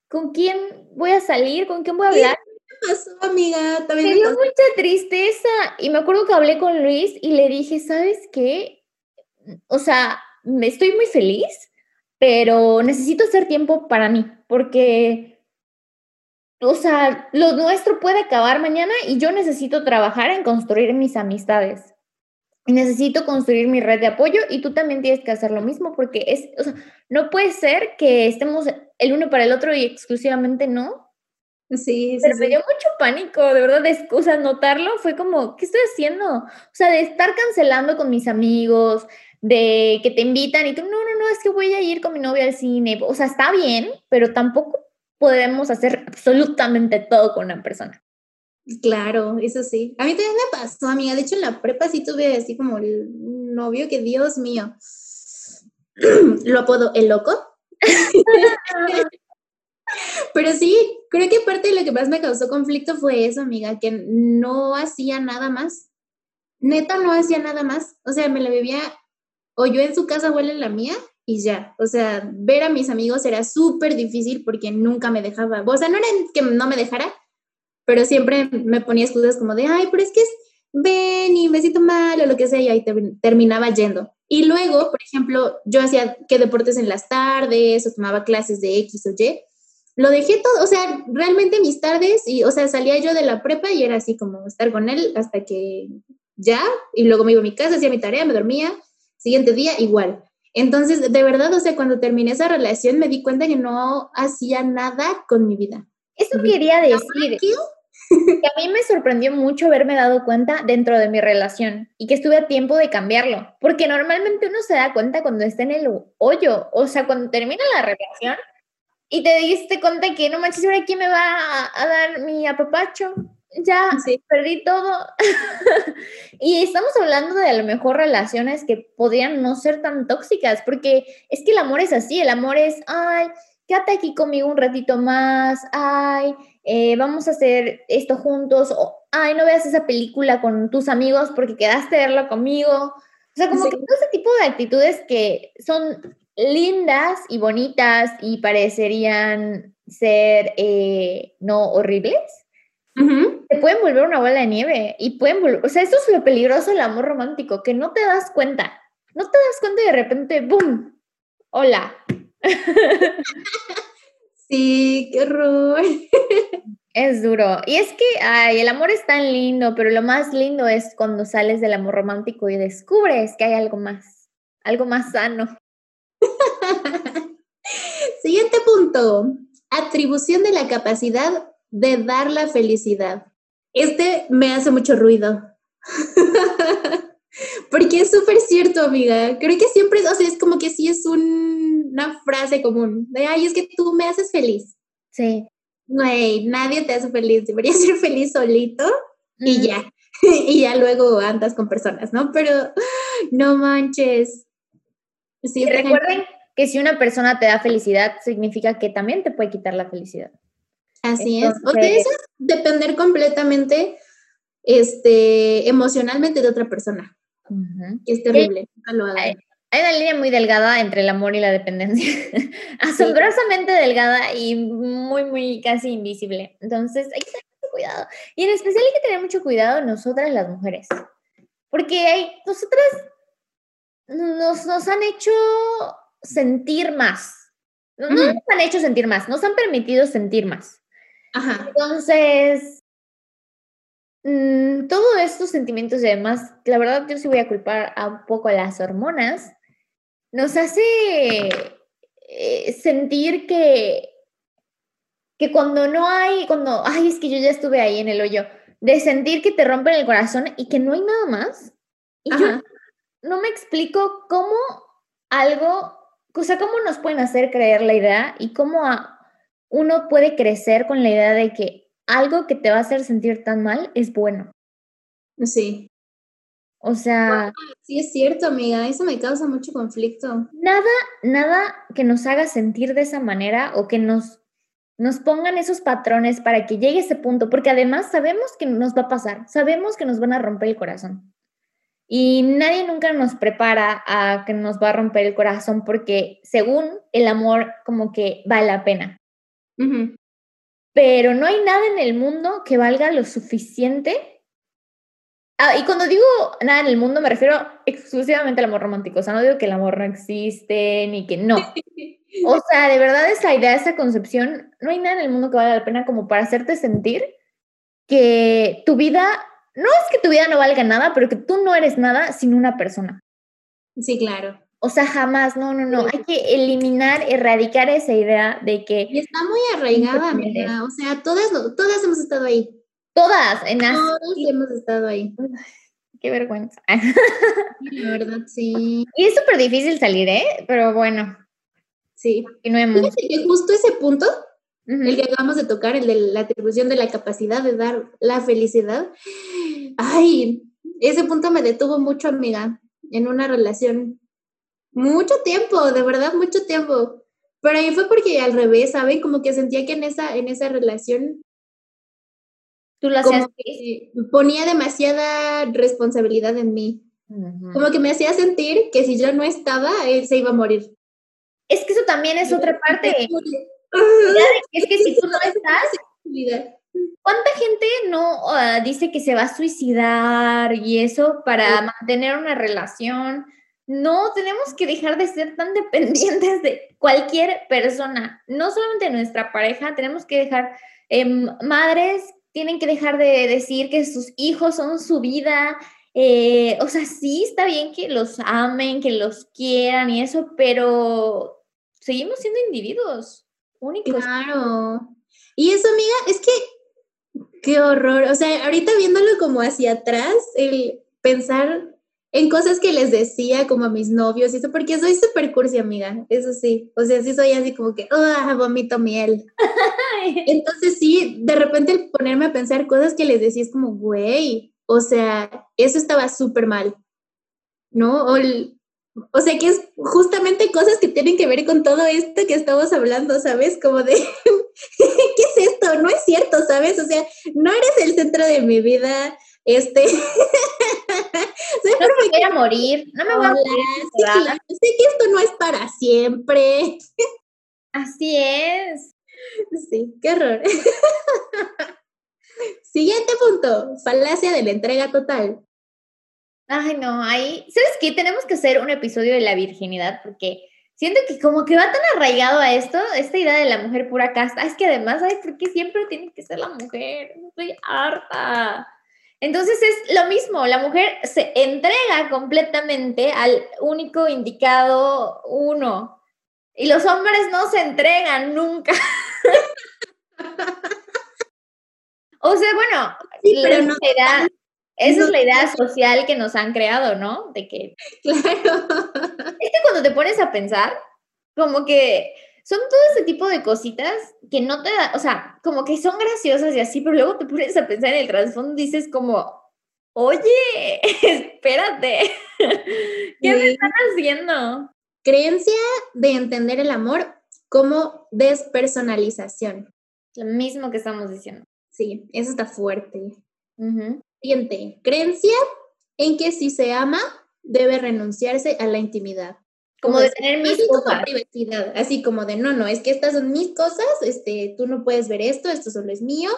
¿con quién voy a salir? ¿Con quién voy a hablar? me pasó, amiga. También me dio mucha tristeza. Y me acuerdo que hablé con Luis y le dije, ¿sabes qué? O sea, me estoy muy feliz, pero necesito hacer tiempo para mí, porque, o sea, lo nuestro puede acabar mañana y yo necesito trabajar en construir mis amistades. Necesito construir mi red de apoyo y tú también tienes que hacer lo mismo porque es, o sea, no puede ser que estemos el uno para el otro y exclusivamente no. Sí, sí. Pero me dio mucho pánico, de verdad, de, o sea, notarlo fue como, ¿qué estoy haciendo? O sea, de estar cancelando con mis amigos, de que te invitan y tú, no, no, no, es que voy a ir con mi novia al cine. O sea, está bien, pero tampoco podemos hacer absolutamente todo con una persona. Claro, eso sí. A mí también me pasó, amiga. De hecho, en la prepa sí tuve así como el novio que, Dios mío, *clears throat* lo apodo el loco. *laughs* Pero sí, creo que parte de lo que más me causó conflicto fue eso, amiga, que no hacía nada más. Neta, no hacía nada más. O sea, me la vivía o yo en su casa o en la mía y ya. O sea, ver a mis amigos era súper difícil porque nunca me dejaba. O sea, no era que no me dejara, pero siempre me ponía excusas como de, ay, pero es que es, ven y me siento mal o lo que sea, y ahí terminaba yendo. Y luego, por ejemplo, yo hacía que deportes en las tardes o tomaba clases de X o Y. Lo dejé todo, o sea, realmente mis tardes, y, o sea, salía yo de la prepa y era así como estar con él hasta que ya, y luego me iba a mi casa, hacía mi tarea, me dormía, Siguiente día, igual. Entonces, de verdad, o sea, cuando terminé esa relación me di cuenta que no hacía nada con mi vida. Eso quería decir. Que a mí me sorprendió mucho haberme dado cuenta dentro de mi relación y que estuve a tiempo de cambiarlo, porque normalmente uno se da cuenta cuando está en el hoyo, o sea, cuando termina la relación y te diste cuenta que no manches, ahora quién me va a, a dar mi apapacho, ya perdí todo. *laughs* y estamos hablando de a lo mejor relaciones que podrían no ser tan tóxicas, porque es que el amor es así, el amor es, ay, quédate aquí conmigo un ratito más, ay, eh, vamos a hacer esto juntos, o ay, no veas esa película con tus amigos porque quedaste a verla conmigo. O sea, como que todo ese tipo de actitudes que son lindas y bonitas y parecerían ser eh, no horribles, te pueden volver una bola de nieve y pueden volver, o sea, eso es lo peligroso del amor romántico, que no te das cuenta, no te das cuenta y de repente, ¡boom! Hola. *laughs* Sí, qué horror. Es duro. Y es que, ay, el amor es tan lindo, pero lo más lindo es cuando sales del amor romántico y descubres que hay algo más, algo más sano. *laughs* Siguiente punto. Atribución de la capacidad de dar la felicidad. Este me hace mucho ruido. *laughs* Porque es súper cierto, amiga. Creo que siempre, o sea, es como que sí es una frase común de, ay, es que tú me haces feliz. Sí. No, nadie te hace feliz. Deberías ser feliz solito y ya. *laughs* y ya luego andas con personas, ¿no? Pero no manches. Sí, recuerden que si una persona te da felicidad, significa que también te puede quitar la felicidad. Así es. O sea, eso es depender completamente este, emocionalmente de otra persona. Es terrible. Hay, una línea muy delgada entre el amor y la dependencia. *laughs* Asombrosamente delgada y muy, muy casi invisible. Entonces hay que tener mucho cuidado. Y en especial hay que tener mucho cuidado nosotras las mujeres. Porque hay, nosotras nos, nos han hecho sentir más. No, no nos han hecho sentir más, nos han permitido sentir más. Entonces, mm, todos estos sentimientos y además, la verdad yo sí voy a culpar a un poco a las hormonas, nos hace eh, sentir que, que cuando no hay, cuando, ay, es que yo ya estuve ahí en el hoyo, de sentir que te rompen el corazón y que no hay nada más. Y yo no me explico cómo algo, o sea, cómo nos pueden hacer creer la idea y cómo a, uno puede crecer con la idea de que algo que te va a hacer sentir tan mal es bueno. Sí. O sea... sí, es cierto, amiga, eso me causa mucho conflicto. Nada, nada que nos haga sentir de esa manera o que nos, nos pongan esos patrones para que llegue ese punto, porque además sabemos que nos va a pasar, sabemos que nos van a romper el corazón. Y nadie nunca nos prepara a que nos va a romper el corazón porque según el amor como que vale la pena. Pero no hay nada en el mundo que valga lo suficiente. Ah, y cuando digo nada en el mundo me refiero exclusivamente al amor romántico, o sea, no digo que el amor no existe ni que no. *laughs* O sea, de verdad esa idea, esa concepción, no hay nada en el mundo que valga la pena como para hacerte sentir que tu vida, no es que tu vida no valga nada, pero que tú no eres nada sin una persona. Sí, claro. O sea, jamás, no, no, no. Hay que eliminar, erradicar esa idea de que... Y está muy arraigada, amiga. O sea, todas, todas hemos estado ahí. Todas, en Todas hemos estado ahí. Qué vergüenza. La *laughs* verdad, sí. Y es súper difícil salir, ¿eh? Pero bueno. Sí. Continuemos. Fíjate que justo ese punto, el que acabamos de tocar, el de la atribución de la capacidad de dar la felicidad, ay, ese punto me detuvo mucho, amiga, en una relación. Mucho tiempo, de verdad, mucho tiempo. Pero ahí fue porque al revés, ¿saben? Como que sentía que en esa, en esa relación Tú lo como hacías. que ponía demasiada responsabilidad en mí. Como que me hacía sentir que si yo no estaba, él se iba a morir. Es que eso también es otra parte. Es que si tú no estás, ¿cuánta gente no ah, dice que se va a suicidar y eso para mantener una relación? No, tenemos que dejar de ser tan dependientes de cualquier persona, no solamente nuestra pareja, tenemos que dejar, em, madres tienen que dejar de decir que sus hijos son su vida. eh, o sea, sí está bien que los amen, que los quieran y eso, pero seguimos siendo individuos únicos. Claro. Y eso, amiga, es que qué horror. O sea, ahorita viéndolo como hacia atrás, el pensar en cosas que les decía como a mis novios y eso, porque soy súper cursi, amiga, eso sí. O sea, sí soy así como que, ah, vomito miel. *laughs* Entonces sí, de repente el ponerme a pensar cosas que les decía es como, güey, o sea, eso estaba súper mal, ¿no? O, el- o sea, que es justamente cosas que tienen que ver con todo esto que estamos hablando, ¿sabes? Como de, *laughs* ¿qué es esto? No es cierto, ¿sabes? O sea, no eres el centro de mi vida, este... *laughs* No me voy a morir, no me voy a morir. sí, claro, sé que esto no es para siempre. Así es. Sí, qué horror. *laughs* Siguiente punto, falacia de la entrega total. Ay, no, ahí, ¿sabes qué? Tenemos que hacer un episodio de la virginidad porque siento que como que va tan arraigado a esto, esta idea de la mujer pura casta. Es que además, ay, ¿por qué siempre tiene que ser la mujer? Estoy harta. Entonces es lo mismo, la mujer se entrega completamente al único indicado uno. Y los hombres no se entregan nunca. *laughs* o sea, bueno, Sí, la pero no- idea- esa no- es la idea social que nos han creado, ¿no? De que *laughs* Claro. es que cuando te pones a pensar, como que son todo ese tipo de cositas que no te da, o sea, como que son graciosas y así, pero luego te pones a pensar en el trasfondo y dices como, oye, *laughs* espérate, *laughs* ¿qué me están haciendo? Creencia de entender el amor como despersonalización. Lo mismo que estamos diciendo. Sí, eso está fuerte. Siguiente, creencia en que si se ama, debe renunciarse a la intimidad. Como de tener mis cosas. privacidad, así como de no, no, es que estas son mis cosas, este, tú no puedes ver esto, esto solo es mío,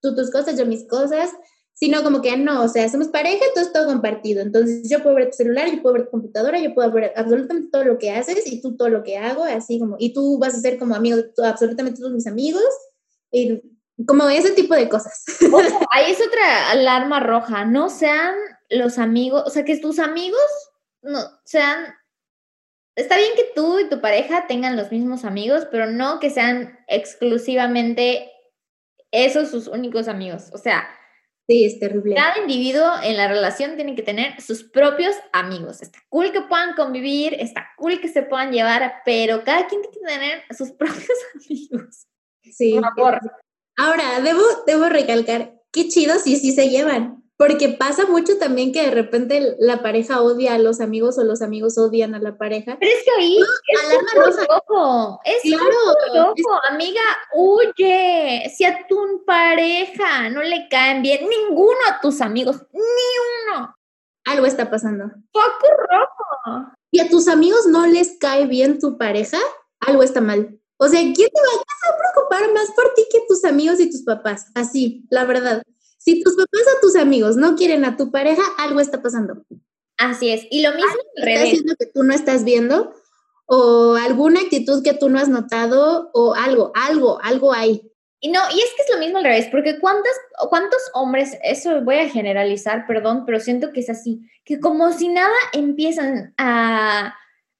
tú tus cosas, yo mis cosas, sino como que no, o sea, somos pareja, entonces todo compartido, entonces yo puedo ver tu celular, yo puedo ver tu computadora, yo puedo ver absolutamente todo lo que haces y tú todo lo que hago, así como, y tú vas a ser como amigo de absolutamente todos mis amigos, y como ese tipo de cosas. *laughs* Ojo, ahí es otra alarma roja. No sean los amigos, o sea, que tus amigos no sean. Está bien que tú y tu pareja tengan los mismos amigos, pero no que sean exclusivamente esos sus únicos amigos. O sea, Sí, es terrible. cada individuo en la relación tiene que tener sus propios amigos. Está cool que puedan convivir, está cool que se puedan llevar, pero cada quien tiene que tener sus *laughs* propios amigos. Sí. Por favor. Ahora, debo, debo recalcar, qué chido si sí se llevan, porque pasa mucho también que de repente la pareja odia a los amigos o los amigos odian a la pareja. Pero es que ahí es alarma fútbol roja. rojo. Es Claro, rojo, amiga, huye. Si a tu pareja no le caen bien ninguno a tus amigos, ni uno. algo está pasando. Foco rojo. Y a tus amigos no les cae bien tu pareja, algo está mal. O sea, ¿quién te va a preocupar más por ti que tus amigos y tus papás? Así, la verdad. Si tus papás o tus amigos no quieren a tu pareja, algo está pasando. Así es. Y lo mismo. Está haciendo que tú no estás viendo o alguna actitud que tú no has notado o algo, algo, algo hay. Y no, y es que es lo mismo al revés, porque ¿cuántos, cuántos hombres, eso voy a generalizar, perdón, pero siento que es así, que como si nada empiezan a,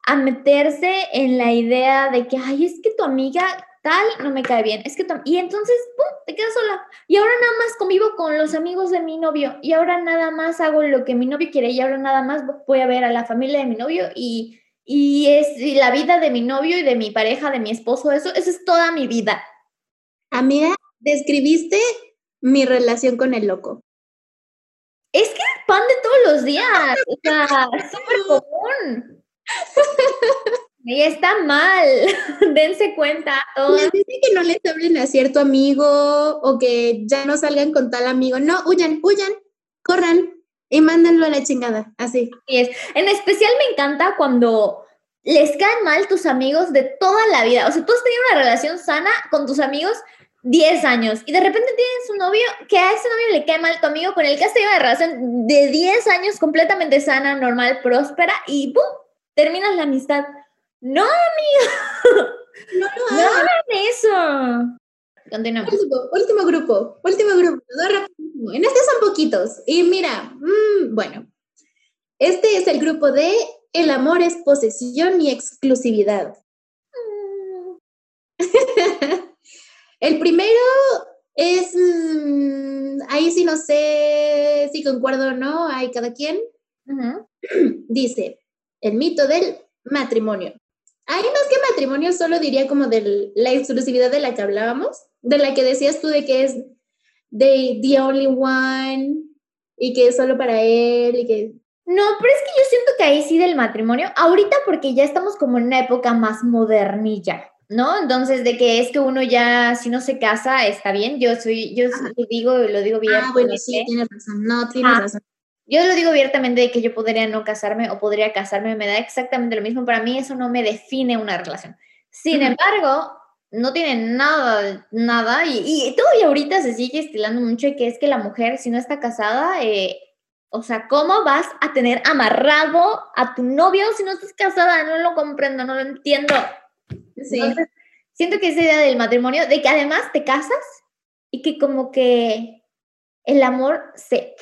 a meterse en la idea de que, ay, es que tu amiga tal no me cae bien, es que y entonces, ¡pum!, te quedas sola. Y ahora nada más convivo con los amigos de mi novio, y ahora nada más hago lo que mi novio quiere, y ahora nada más voy a ver a la familia de mi novio, y, y es la vida de mi novio y de mi pareja, de mi esposo, eso, eso es toda mi vida. Amiga, describiste mi relación con el loco. Es que es pan de todos los días, o sea, es *laughs* súper común. *laughs* Y está mal, *laughs* dense cuenta. Les dice que no les hablen a cierto amigo o que ya no salgan con tal amigo. No, huyan, huyan, corran y mándenlo a la chingada, así. es. En especial me encanta cuando les caen mal tus amigos de toda la vida. O sea, tú has tenido una relación sana con tus amigos 10 años y de repente tienes un novio que a ese novio le cae mal tu amigo con el que has tenido una relación de 10 años completamente sana, normal, próspera y ¡pum! terminas la amistad. No, amigo. No, no, no hagan eso. Continuamos. Último, grupo, último grupo. En este son poquitos. Y mira, mm, bueno, este es el grupo de el amor es posesión y exclusividad. *laughs* El primero es, mm, ahí sí no sé si concuerdo o no, hay cada quien. *clears throat* Dice, el mito del matrimonio. Hay más que matrimonio, solo diría como de la exclusividad de la que hablábamos, de la que decías tú de que es de the only one y que es solo para él y que... No, pero es que yo siento que ahí sí del matrimonio, ahorita porque ya estamos como en una época más modernilla. ¿no? Entonces, de que es que uno ya, si no se casa, está bien. Yo soy, yo lo digo, lo digo bien. Ah, bueno, sí, tienes razón. No, tienes razón. Yo lo digo abiertamente de que yo podría no casarme o podría casarme, me da exactamente lo mismo. Para mí eso no me define una relación. Sin embargo, no tiene nada, nada, y, y y ahorita se sigue estilando mucho, que es que la mujer, si no está casada, eh, o sea, ¿cómo vas a tener amarrado a tu novio si no estás casada? No lo comprendo, no lo entiendo. Sí. siento que esa idea del matrimonio, de que además te casas y que como que el amor se,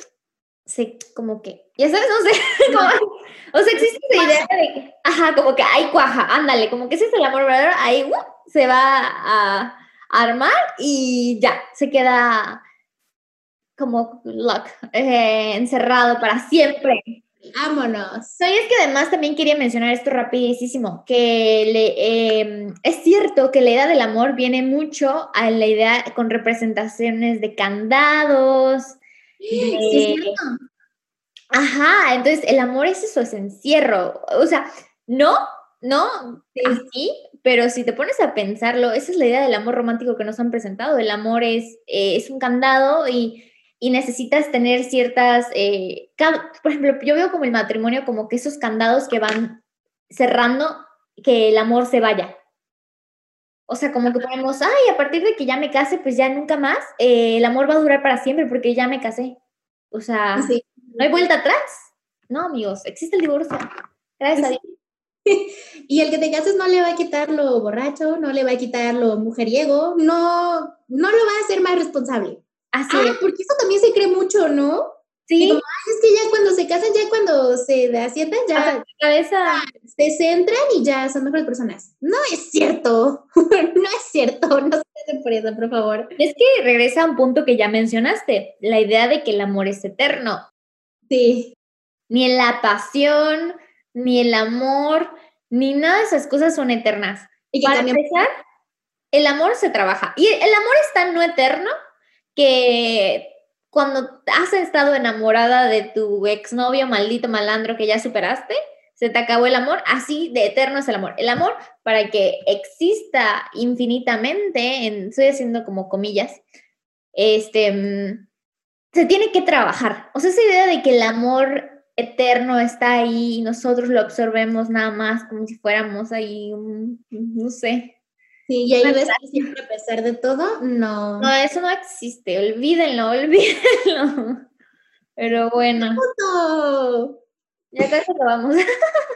se como que, ya sabes, no sé, *laughs* o sea, existe esa idea de que, ajá, como que hay cuaja, ándale, como que ese es el amor verdadero, ahí uh, se va a, armar y ya, se queda como lock, eh, encerrado para siempre. Vámonos. No, es que además también quería mencionar esto rapidísimo, que le, em, es cierto que la idea del amor viene mucho a la idea con representaciones de candados. Sí, Ajá, entonces el amor es eso, es encierro. O sea, no, no, así, pero si te pones a pensarlo, esa es la idea del amor romántico que nos han presentado. El amor es, eh, es un candado y y necesitas tener ciertas, eh, por ejemplo, yo veo como el matrimonio como que esos candados que van cerrando que el amor se vaya. O sea, como que ponemos, ay, a partir de que ya me case, pues ya nunca más, eh, el amor va a durar para siempre porque ya me casé. O sea, no hay vuelta atrás. No, amigos, existe el divorcio. Gracias a Dios. *laughs* Y el que te cases no le va a quitar lo borracho, no le va a quitar lo mujeriego, no, no lo va a hacer más responsable. Así ah, porque eso también se cree mucho, ¿no? Sí. Es que ya cuando se casan, ya cuando se asientan, ya cabeza. se centran y ya son mejores personas. No es cierto, *laughs* no es cierto, no se por eso, por favor. Es que regresa a un punto que ya mencionaste, la idea de que el amor es eterno. Sí. Ni la pasión, ni el amor, ni nada de esas cosas son eternas. Y Para empezar, el amor se trabaja. Y el amor es tan no eterno que cuando has estado enamorada de tu exnovio maldito malandro que ya superaste, se te acabó el amor, así de eterno es el amor. El amor, para que exista infinitamente, en, estoy haciendo como comillas, este, mm, se tiene que trabajar. O sea, esa idea de que el amor eterno está ahí y nosotros lo absorbemos nada más como si fuéramos ahí, no sé, Sí, y ahí ves que siempre a pesar de todo, no. No, eso no existe, olvídenlo, *laughs* olvídenlo. Pero bueno. ¡Punto! Ya casi acabamos. *laughs*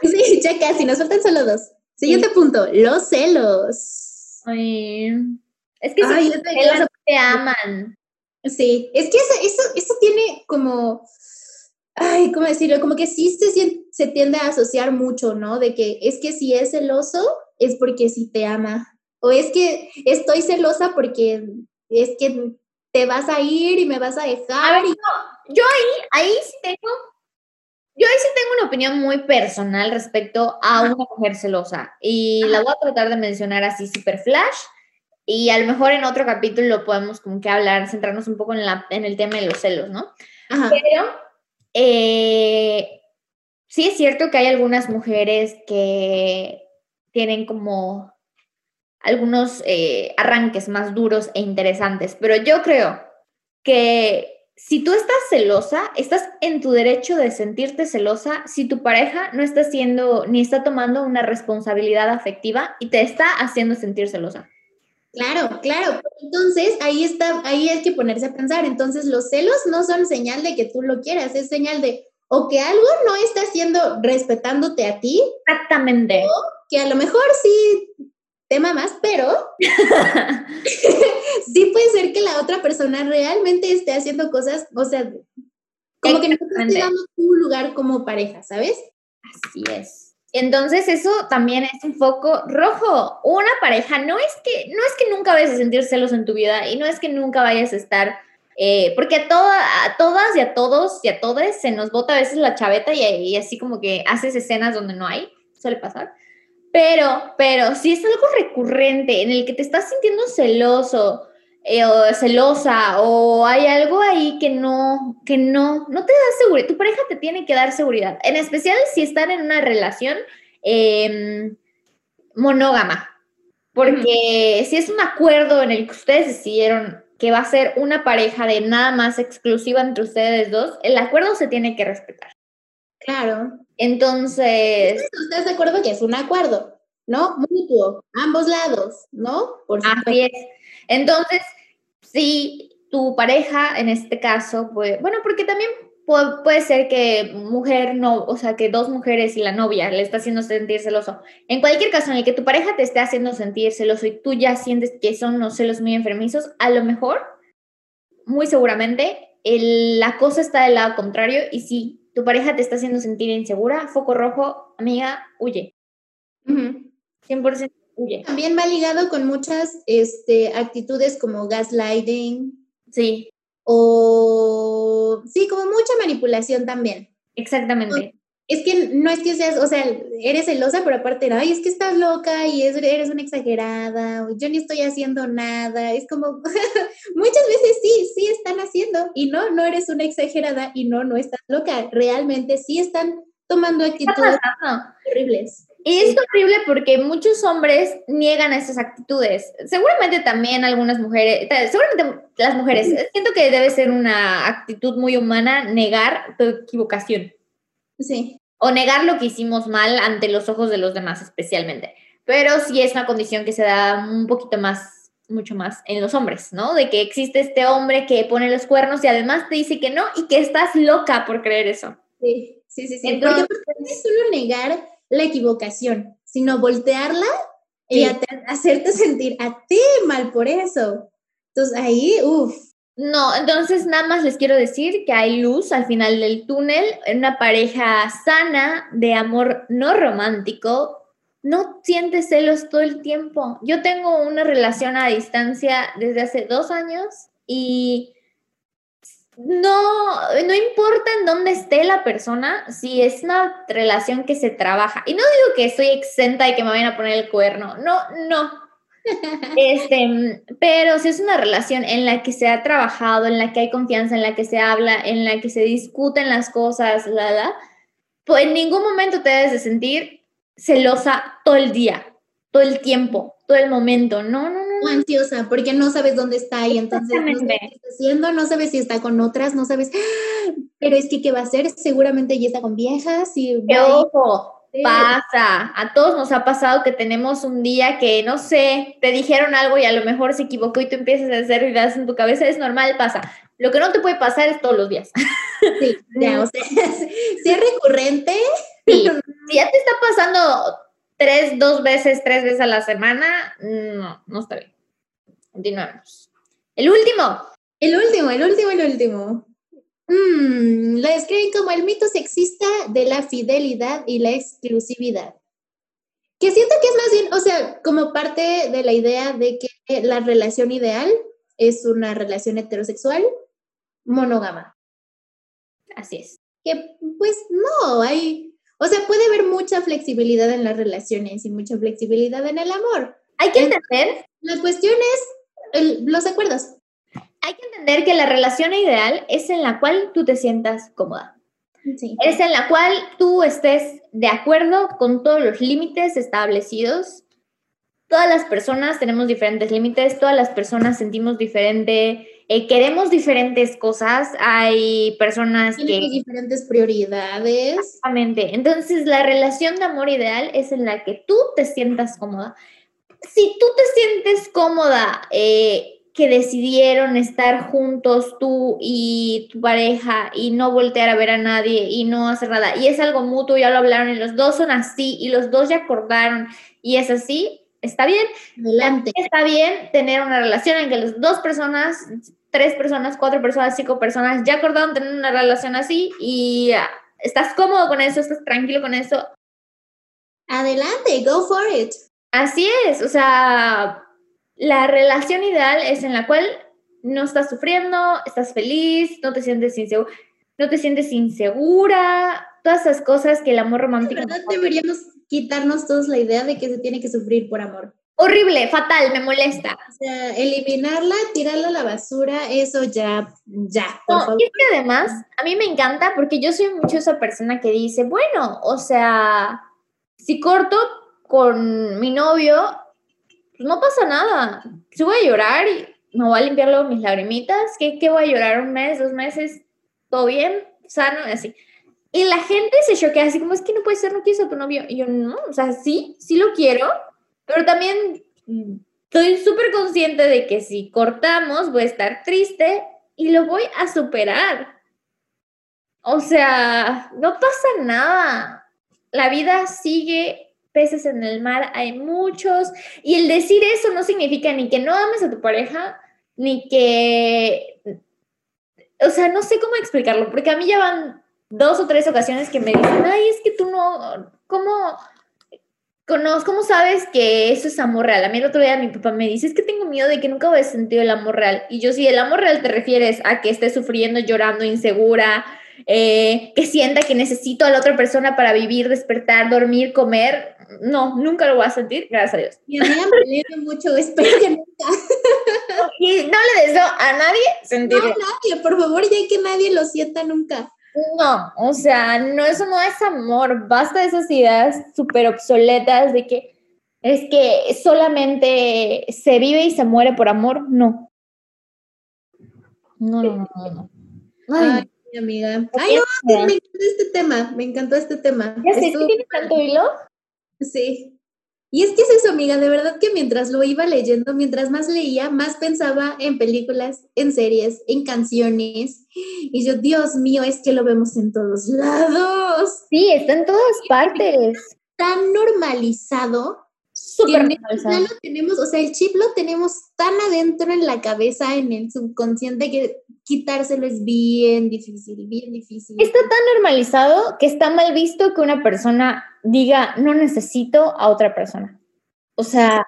Sí, ya casi, nos faltan solo dos. Siguiente punto, los celos. Ay, es que Ay, si de celos te aman. Sí, es que eso, eso, eso tiene como, ay, ¿cómo decirlo? Como que sí se, se tiende a asociar mucho, ¿no? De que es que si es celoso es porque sí te ama. O es que estoy celosa porque es que te vas a ir y me vas a A dejar. ver, y- no, yo ahí, ahí sí tengo, yo ahí sí tengo una opinión muy personal respecto a una mujer celosa. Y la voy a tratar de mencionar así super flash. Y a lo mejor en otro capítulo podemos como que hablar, centrarnos un poco en, la, en el tema de los celos, ¿no? Ajá, Pero eh, sí es cierto que hay algunas mujeres que tienen como algunos eh, arranques más duros e interesantes, pero yo creo que si tú estás celosa, estás en tu derecho de sentirte celosa si tu pareja no está haciendo ni está tomando una responsabilidad afectiva y te está haciendo sentir celosa. claro, claro. Entonces ahí está, ahí hay que ponerse a pensar. Entonces los celos no son señal de que tú lo quieras, es señal de o que algo no está haciendo respetándote a ti Exactamente. que a lo mejor sí te mamas, pero *laughs* sí puede ser que la otra persona realmente esté haciendo cosas, o sea, como que no te Exactamente. esté dando tu lugar como pareja, ¿sabes? Así es. Entonces eso también es un foco rojo. Una pareja no es que no es que nunca vayas a sentir celos en tu vida y no es que nunca vayas a estar eh, porque a, toda- a todas y a todos y a todas se nos bota a veces la chaveta y, y así como que haces escenas donde no hay, suele pasar. Pero, pero si es algo recurrente en el que te estás sintiendo celoso eh, o celosa o hay algo ahí que no, que no, no te da seguridad, tu pareja te tiene que dar seguridad, en especial si están en una relación eh, monógama, porque si es un acuerdo en el que ustedes decidieron que va a ser una pareja de nada más exclusiva entre ustedes dos, el acuerdo se tiene que respetar. Claro. Entonces, ¿Estás de acuerdo que es un acuerdo? ¿No? Mutuo, ambos lados, ¿no? Por. Así es. Entonces, si tu pareja, en este caso, pues, bueno, porque también pu- puede ser que mujer no, o sea, que dos mujeres y la novia le está haciendo sentir celoso. En cualquier caso en el que tu pareja te esté haciendo sentir celoso y tú ya sientes que son unos celos muy enfermizos, a lo mejor, muy seguramente, el- la cosa está del lado contrario y si tu pareja te está haciendo sentir insegura, foco rojo, amiga, huye. Ujú. 100% huye. También va ligado con muchas este, actitudes como gaslighting Sí, o, sí, como mucha manipulación también. exactamente. Es que no es que seas, o sea, eres celosa, pero aparte, ay, es que estás loca y es- eres una exagerada, o yo ni estoy haciendo nada. Es como, *laughs* muchas veces sí, sí están haciendo, y no, no eres una exagerada, y no, no estás loca. Realmente sí están tomando ¿Qué está actitudes horribles. Y es horrible porque muchos hombres niegan esas actitudes. Seguramente también algunas mujeres, ta- seguramente las mujeres, siento que debe ser una actitud muy humana negar tu equivocación Sí, o negar lo que hicimos mal ante los ojos de los demás especialmente. Pero sí es una condición que se da un poquito más, mucho más en los hombres, ¿no? De que existe este hombre que pone los cuernos y además te dice que no y que estás loca por creer eso. sí, sí, sí. sí. Entonces, Porque aparte no es solo negar la equivocación, sino voltearla y Sí. hate- hacerte sentir a ti mal por eso. Entonces ahí, uff, No, entonces nada más les quiero decir que hay luz al final del túnel, en una pareja sana de amor no romántico. No sientes celos todo el tiempo. Yo tengo una relación a distancia desde hace dos años y no, no importa en dónde esté la persona, si es una relación que se trabaja. Y no digo que estoy exenta de que me vayan a poner el cuerno. No, no, este, pero si es una relación en la que se ha trabajado, en la que hay confianza, en la que se habla, en la que se discuten las cosas, la, la, pues en ningún momento te debes de sentir celosa todo el día, todo el tiempo, todo el momento. No, no, no. o ansiosa porque no sabes dónde está y entonces no sabes qué está haciendo, no sabes si está con otras, no sabes, *gasps* pero es que qué va a hacer, seguramente ya está con viejas y Que Pasa, a todos nos ha pasado que tenemos un día que, no sé, te dijeron algo y a lo mejor se equivocó y tú empiezas a hacer ideas en tu cabeza, es normal, pasa. Lo que no te puede pasar es todos los días. Sí, ya, *laughs* o sea, si es recurrente. Sí, si ya te está pasando tres, dos veces, tres veces a la semana, no, no está bien. Continuamos. El último. El último, el último, el último. Mm, lo describen como el mito sexista de la fidelidad y la exclusividad. Que siento que es más bien, o sea, como parte de la idea de que la relación ideal es una relación heterosexual monógama. Así es. Que pues no, hay, o sea, puede haber mucha flexibilidad en las relaciones y mucha flexibilidad en el amor. Hay que entender. La cuestión es los acuerdos. Hay que entender que la relación ideal es en la cual tú te sientas cómoda. Sí. Es en la cual tú estés de acuerdo con todos los límites establecidos. Todas las personas tenemos diferentes límites, todas las personas sentimos diferente, eh, queremos diferentes cosas. Hay personas que... Tienen diferentes prioridades. Exactamente. Entonces, la relación de amor ideal es en la que tú te sientas cómoda. Si tú te sientes cómoda, eh, que decidieron estar juntos tú y tu pareja y no voltear a ver a nadie y no hacer nada. Y es algo mutuo, ya lo hablaron y los dos son así y los dos ya acordaron y es así, está bien. Adelante. Está bien tener una relación en que las dos personas, tres personas, cuatro personas, cinco personas ya acordaron tener una relación así y ah, estás cómodo con eso, estás tranquilo con eso. Adelante, go for it. Así es, o sea, la relación ideal es en la cual no estás sufriendo, estás feliz, no te sientes insegura, no te sientes insegura, todas esas cosas que el amor romántico. De verdad deberíamos quitarnos todos la idea de que se tiene que sufrir por amor. Horrible, fatal, me molesta. O sea, eliminarla, tirarla a la basura, eso ya, ya. Por No, favor. y es que además, a mí me encanta porque yo soy mucho esa persona que dice, bueno, o sea, si corto con mi novio, no pasa nada. Si voy a llorar y me voy a limpiar luego mis lagrimitas, ¿qué, ¿qué voy a llorar? ¿Un mes, dos meses? ¿Todo bien? ¿Sano? Así. Y la gente se choquea así como, es que no puede ser, no quieres a tu novio. Y yo, no, o sea, sí, sí lo quiero, pero también estoy súper consciente de que si cortamos voy a estar triste y lo voy a superar. O sea, no pasa nada. La vida sigue, peces en el mar hay muchos. Y el decir eso no significa ni que no ames a tu pareja, ni que... O sea, no sé cómo explicarlo, porque a mí ya van dos o tres ocasiones que me dicen, ay, es que tú no, ¿cómo, conoz- ¿cómo sabes que eso es amor real? A mí el otro día mi papá me dice, es que tengo miedo de que nunca voy a sentir el amor real. Y yo, si el amor real te refieres a que estés sufriendo, llorando, insegura, eh, que sienta que necesito a la otra persona para vivir, despertar, dormir, comer, no, nunca lo voy a sentir, gracias a Dios. Mi amiga me alegra mucho, espero que nunca. *laughs* Y no le deseo a nadie No, sentirlo. nadie, por favor, ya que nadie lo sienta nunca. No, o sea, no, eso no es amor. Basta de esas ideas súper obsoletas de que es que solamente se vive y se muere por amor. No. No, no, no, no. Ay, Ay, mi amiga. Ay, no, me encantó este tema, me encantó este tema. ya sé, ¿sí Estuvo- tiene tanto hilo? Sí. Y es que es eso, amiga, de verdad que mientras lo iba leyendo, mientras más leía, más pensaba en películas, en series, en canciones. Y yo, Dios mío, es que lo vemos en todos lados. Sí, está en todas partes. Tan normalizado Súper normalizado. ya lo tenemos, o sea, el chip lo tenemos tan adentro en la cabeza, en el subconsciente, que quitárselo es bien difícil, bien difícil. Está tan normalizado que está mal visto que una persona diga no necesito a otra persona. O sea,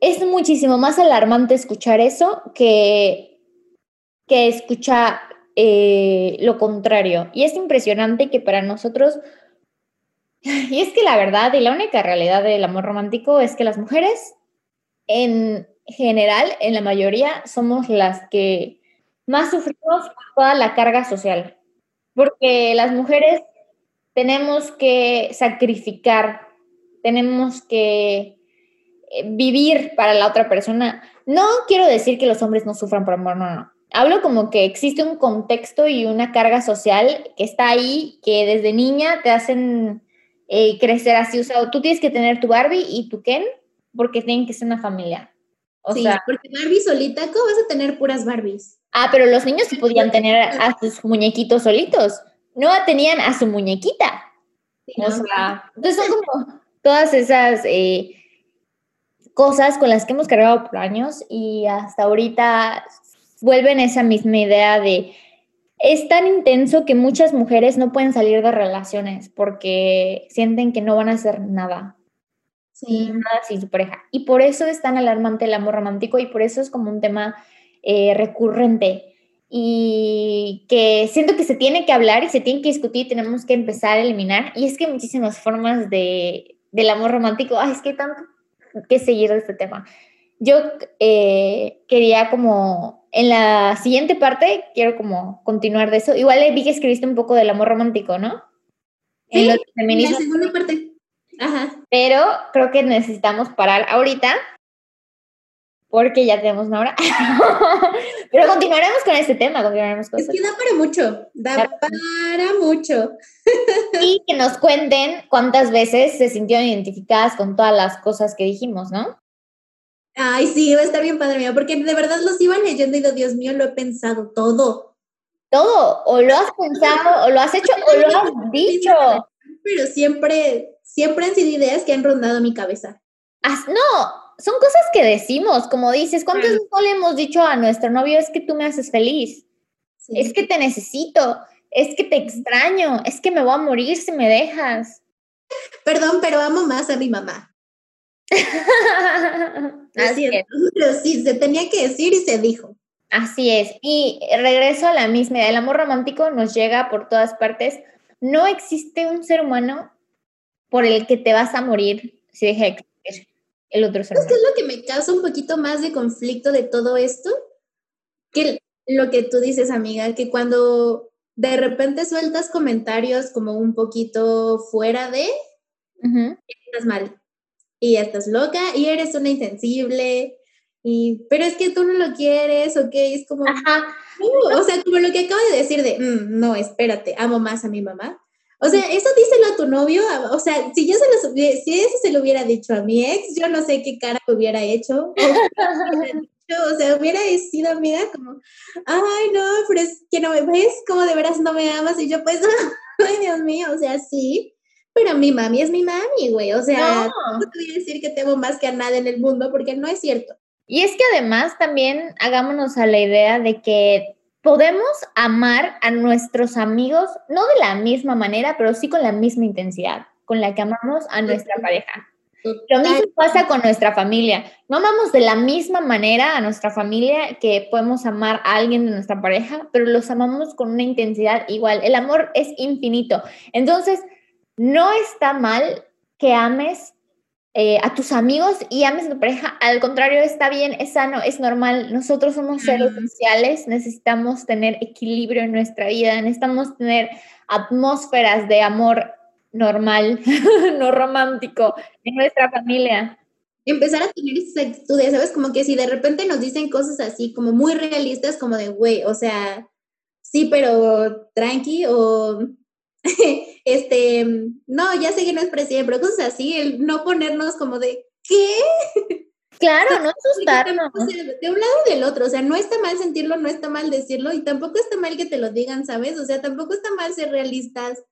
es muchísimo más alarmante escuchar eso que, que escuchar eh, lo contrario. Y es impresionante que para nosotros, *laughs* y es que la verdad y la única realidad del amor romántico es que las mujeres en general, en la mayoría, somos las que más sufrimos toda la carga social, porque las mujeres tenemos que sacrificar, tenemos que eh, vivir para la otra persona. No quiero decir que los hombres no sufran por amor, no, no. Hablo como que existe un contexto y una carga social que está ahí, que desde niña te hacen eh, crecer así. O sea, tú tienes que tener tu Barbie y tu Ken porque tienen que ser una familia. O sí, sea, porque Barbie solita, ¿cómo vas a tener puras Barbies? Ah, pero los niños sí podían tener a sus muñequitos solitos. No tenían a su muñequita. Sí, O sea, entonces son como todas esas eh, cosas con las que hemos cargado por años y hasta ahorita vuelven esa misma idea de es tan intenso que muchas mujeres no pueden salir de relaciones porque sienten que no van a hacer nada, Sí. nada sin su pareja. Y por eso es tan alarmante el amor romántico y por eso es como un tema eh, recurrente y que siento que se tiene que hablar y se tiene que discutir y tenemos que empezar a eliminar. Y es que hay muchísimas formas de, del amor romántico. Ay, es que hay tanto que seguir de este tema. Yo eh, quería como, en la siguiente parte, quiero como continuar de eso. Igual vi que escribiste un poco del amor romántico, ¿no? En Sí, lo En la segunda parte. Ajá. pero creo que necesitamos parar ahorita porque ya tenemos una hora. *laughs* pero continuaremos con este tema, continuaremos con Es este que da para mucho, da Claro. para mucho. *laughs* Y que nos cuenten cuántas veces se sintieron identificadas con todas las cosas que dijimos, ¿no? Ay, sí, va a estar bien padre mío, porque de verdad los iban leyendo y digo, Dios mío, lo he pensado todo. Todo, o lo has pensado, o lo has hecho, o lo has *laughs* dicho. Pero siempre, siempre han sido ideas que han rondado mi cabeza. As- no, son cosas que decimos, como dices, ¿cuántas veces no le hemos dicho a nuestro novio es que tú me haces feliz? Sí. Es que te necesito, es que te extraño, es que me voy a morir si me dejas. Perdón, pero amo más a mi mamá. *laughs* Así es. Pero sí, se tenía que decir y se dijo. Así es. Y regreso a la misma idea. El amor romántico nos llega por todas partes. No existe un ser humano por el que te vas a morir si deja de existir el otro ¿Qué humano. es lo que me causa un poquito más de conflicto de todo esto? Que lo que tú dices, amiga, que cuando de repente sueltas comentarios como un poquito fuera de, Ujú. estás mal y estás loca y eres una insensible y pero es que tú no lo quieres, ok, es como, Ajá. "No", o sea, como lo que acabo de decir de, "Mm, no, espérate, amo más a mi mamá. O sea, eso díselo a tu novio, o sea, si yo se lo, si eso se lo hubiera dicho a mi ex, yo no sé qué cara hubiera hecho. *laughs* O, sea, hubiera sido amiga como, ay, no, pero es que no me ves, como de veras no me amas, y yo pues, *laughs* ay, Dios mío, o sea, sí, pero mi mami es mi mami, güey, o sea, No. no te voy a decir que te amo más que a nada en el mundo, porque no es cierto. Y es que además también hagámonos a la idea de que podemos amar a nuestros amigos, no de la misma manera, pero sí con la misma intensidad con la que amamos a nuestra pareja. Lo mismo pasa con nuestra familia. No amamos de la misma manera a nuestra familia que podemos amar a alguien de nuestra pareja, pero los amamos con una intensidad igual. El amor es infinito. Entonces, no está mal que ames eh, a tus amigos y ames a tu pareja. Al contrario, está bien, es sano, es normal. Nosotros somos seres sociales, necesitamos tener equilibrio en nuestra vida, necesitamos tener atmósferas de amor normal, *laughs* no romántico, en nuestra familia. empezar a tener esas actitudes, ¿sabes? Como que si de repente nos dicen cosas así, como muy realistas, como de, güey, o sea, sí, pero tranqui, o *laughs* este, no, ya sé que no es presidente, pero cosas así, el no ponernos como de, ¿qué? Claro, no *laughs* asustarnos. tampoco, o sea, de un lado y del otro, o sea, no está mal sentirlo, no está mal decirlo, y tampoco está mal que te lo digan, ¿sabes? O sea, tampoco está mal ser realistas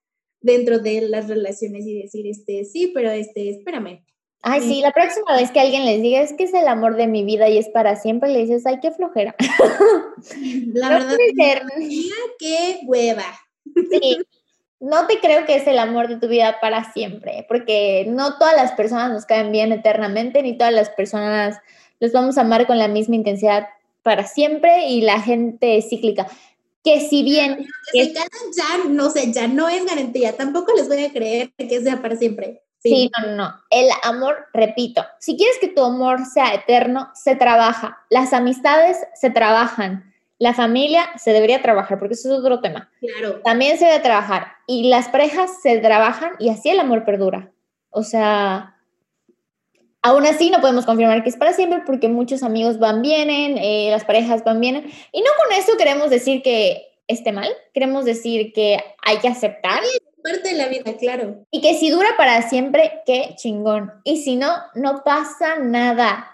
dentro de las relaciones y decir, este, sí, pero este, espérame. Ay, sí, la próxima vez que alguien les diga es que es el amor de mi vida y es para siempre, le dices, ay, qué flojera. La *laughs* No verdad, puede ser. mira, qué hueva. Sí, no te creo que es el amor de tu vida para siempre, porque no todas las personas nos caen bien eternamente, ni todas las personas los vamos a amar con la misma intensidad para siempre y la gente es cíclica. Que si bien Que es- se casan ya, no sé, ya no es garantía. Tampoco les voy a creer que sea para siempre. Sí, no, no, no. El amor, repito, si quieres que tu amor sea eterno, se trabaja. Las amistades se trabajan. La familia se debería trabajar, porque eso es otro tema. claro. También se debe trabajar. Y las parejas se trabajan y así el amor perdura. O sea, aún así no podemos confirmar que es para siempre porque muchos amigos van, vienen, eh, las parejas van, vienen. Y no con eso queremos decir que esté mal, queremos decir que hay que aceptar. parte de la vida, claro. Y que si dura para siempre, qué chingón. Y si no, no pasa nada.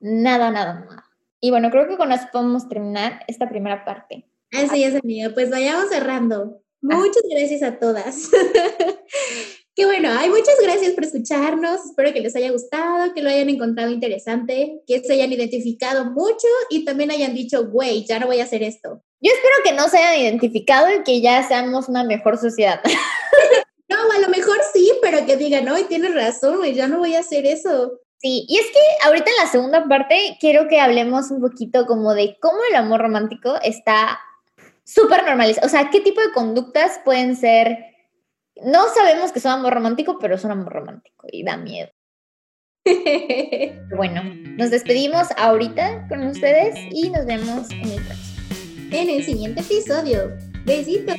Nada, nada, nada. Y bueno, creo que con eso podemos terminar esta primera parte. Así es, amiga. Pues vayamos cerrando. Muchas gracias a todas. *laughs* Qué bueno, hay muchas gracias por escucharnos. Espero que les haya gustado, que lo hayan encontrado interesante, que se hayan identificado mucho y también hayan dicho, güey, ya no voy a hacer esto. Yo espero que no se hayan identificado y que ya seamos una mejor sociedad. *laughs* no, a lo mejor sí, pero que digan, no, tienes razón, güey, ya no voy a hacer eso. Sí, y es que ahorita en la segunda parte quiero que hablemos un poquito como de cómo el amor romántico está súper normalizado. O sea, qué tipo de conductas pueden ser no sabemos que son amor romántico, pero son amor romántico y da miedo. *laughs* bueno, nos despedimos ahorita con ustedes y nos vemos en el próximo. En el siguiente episodio. Besitos.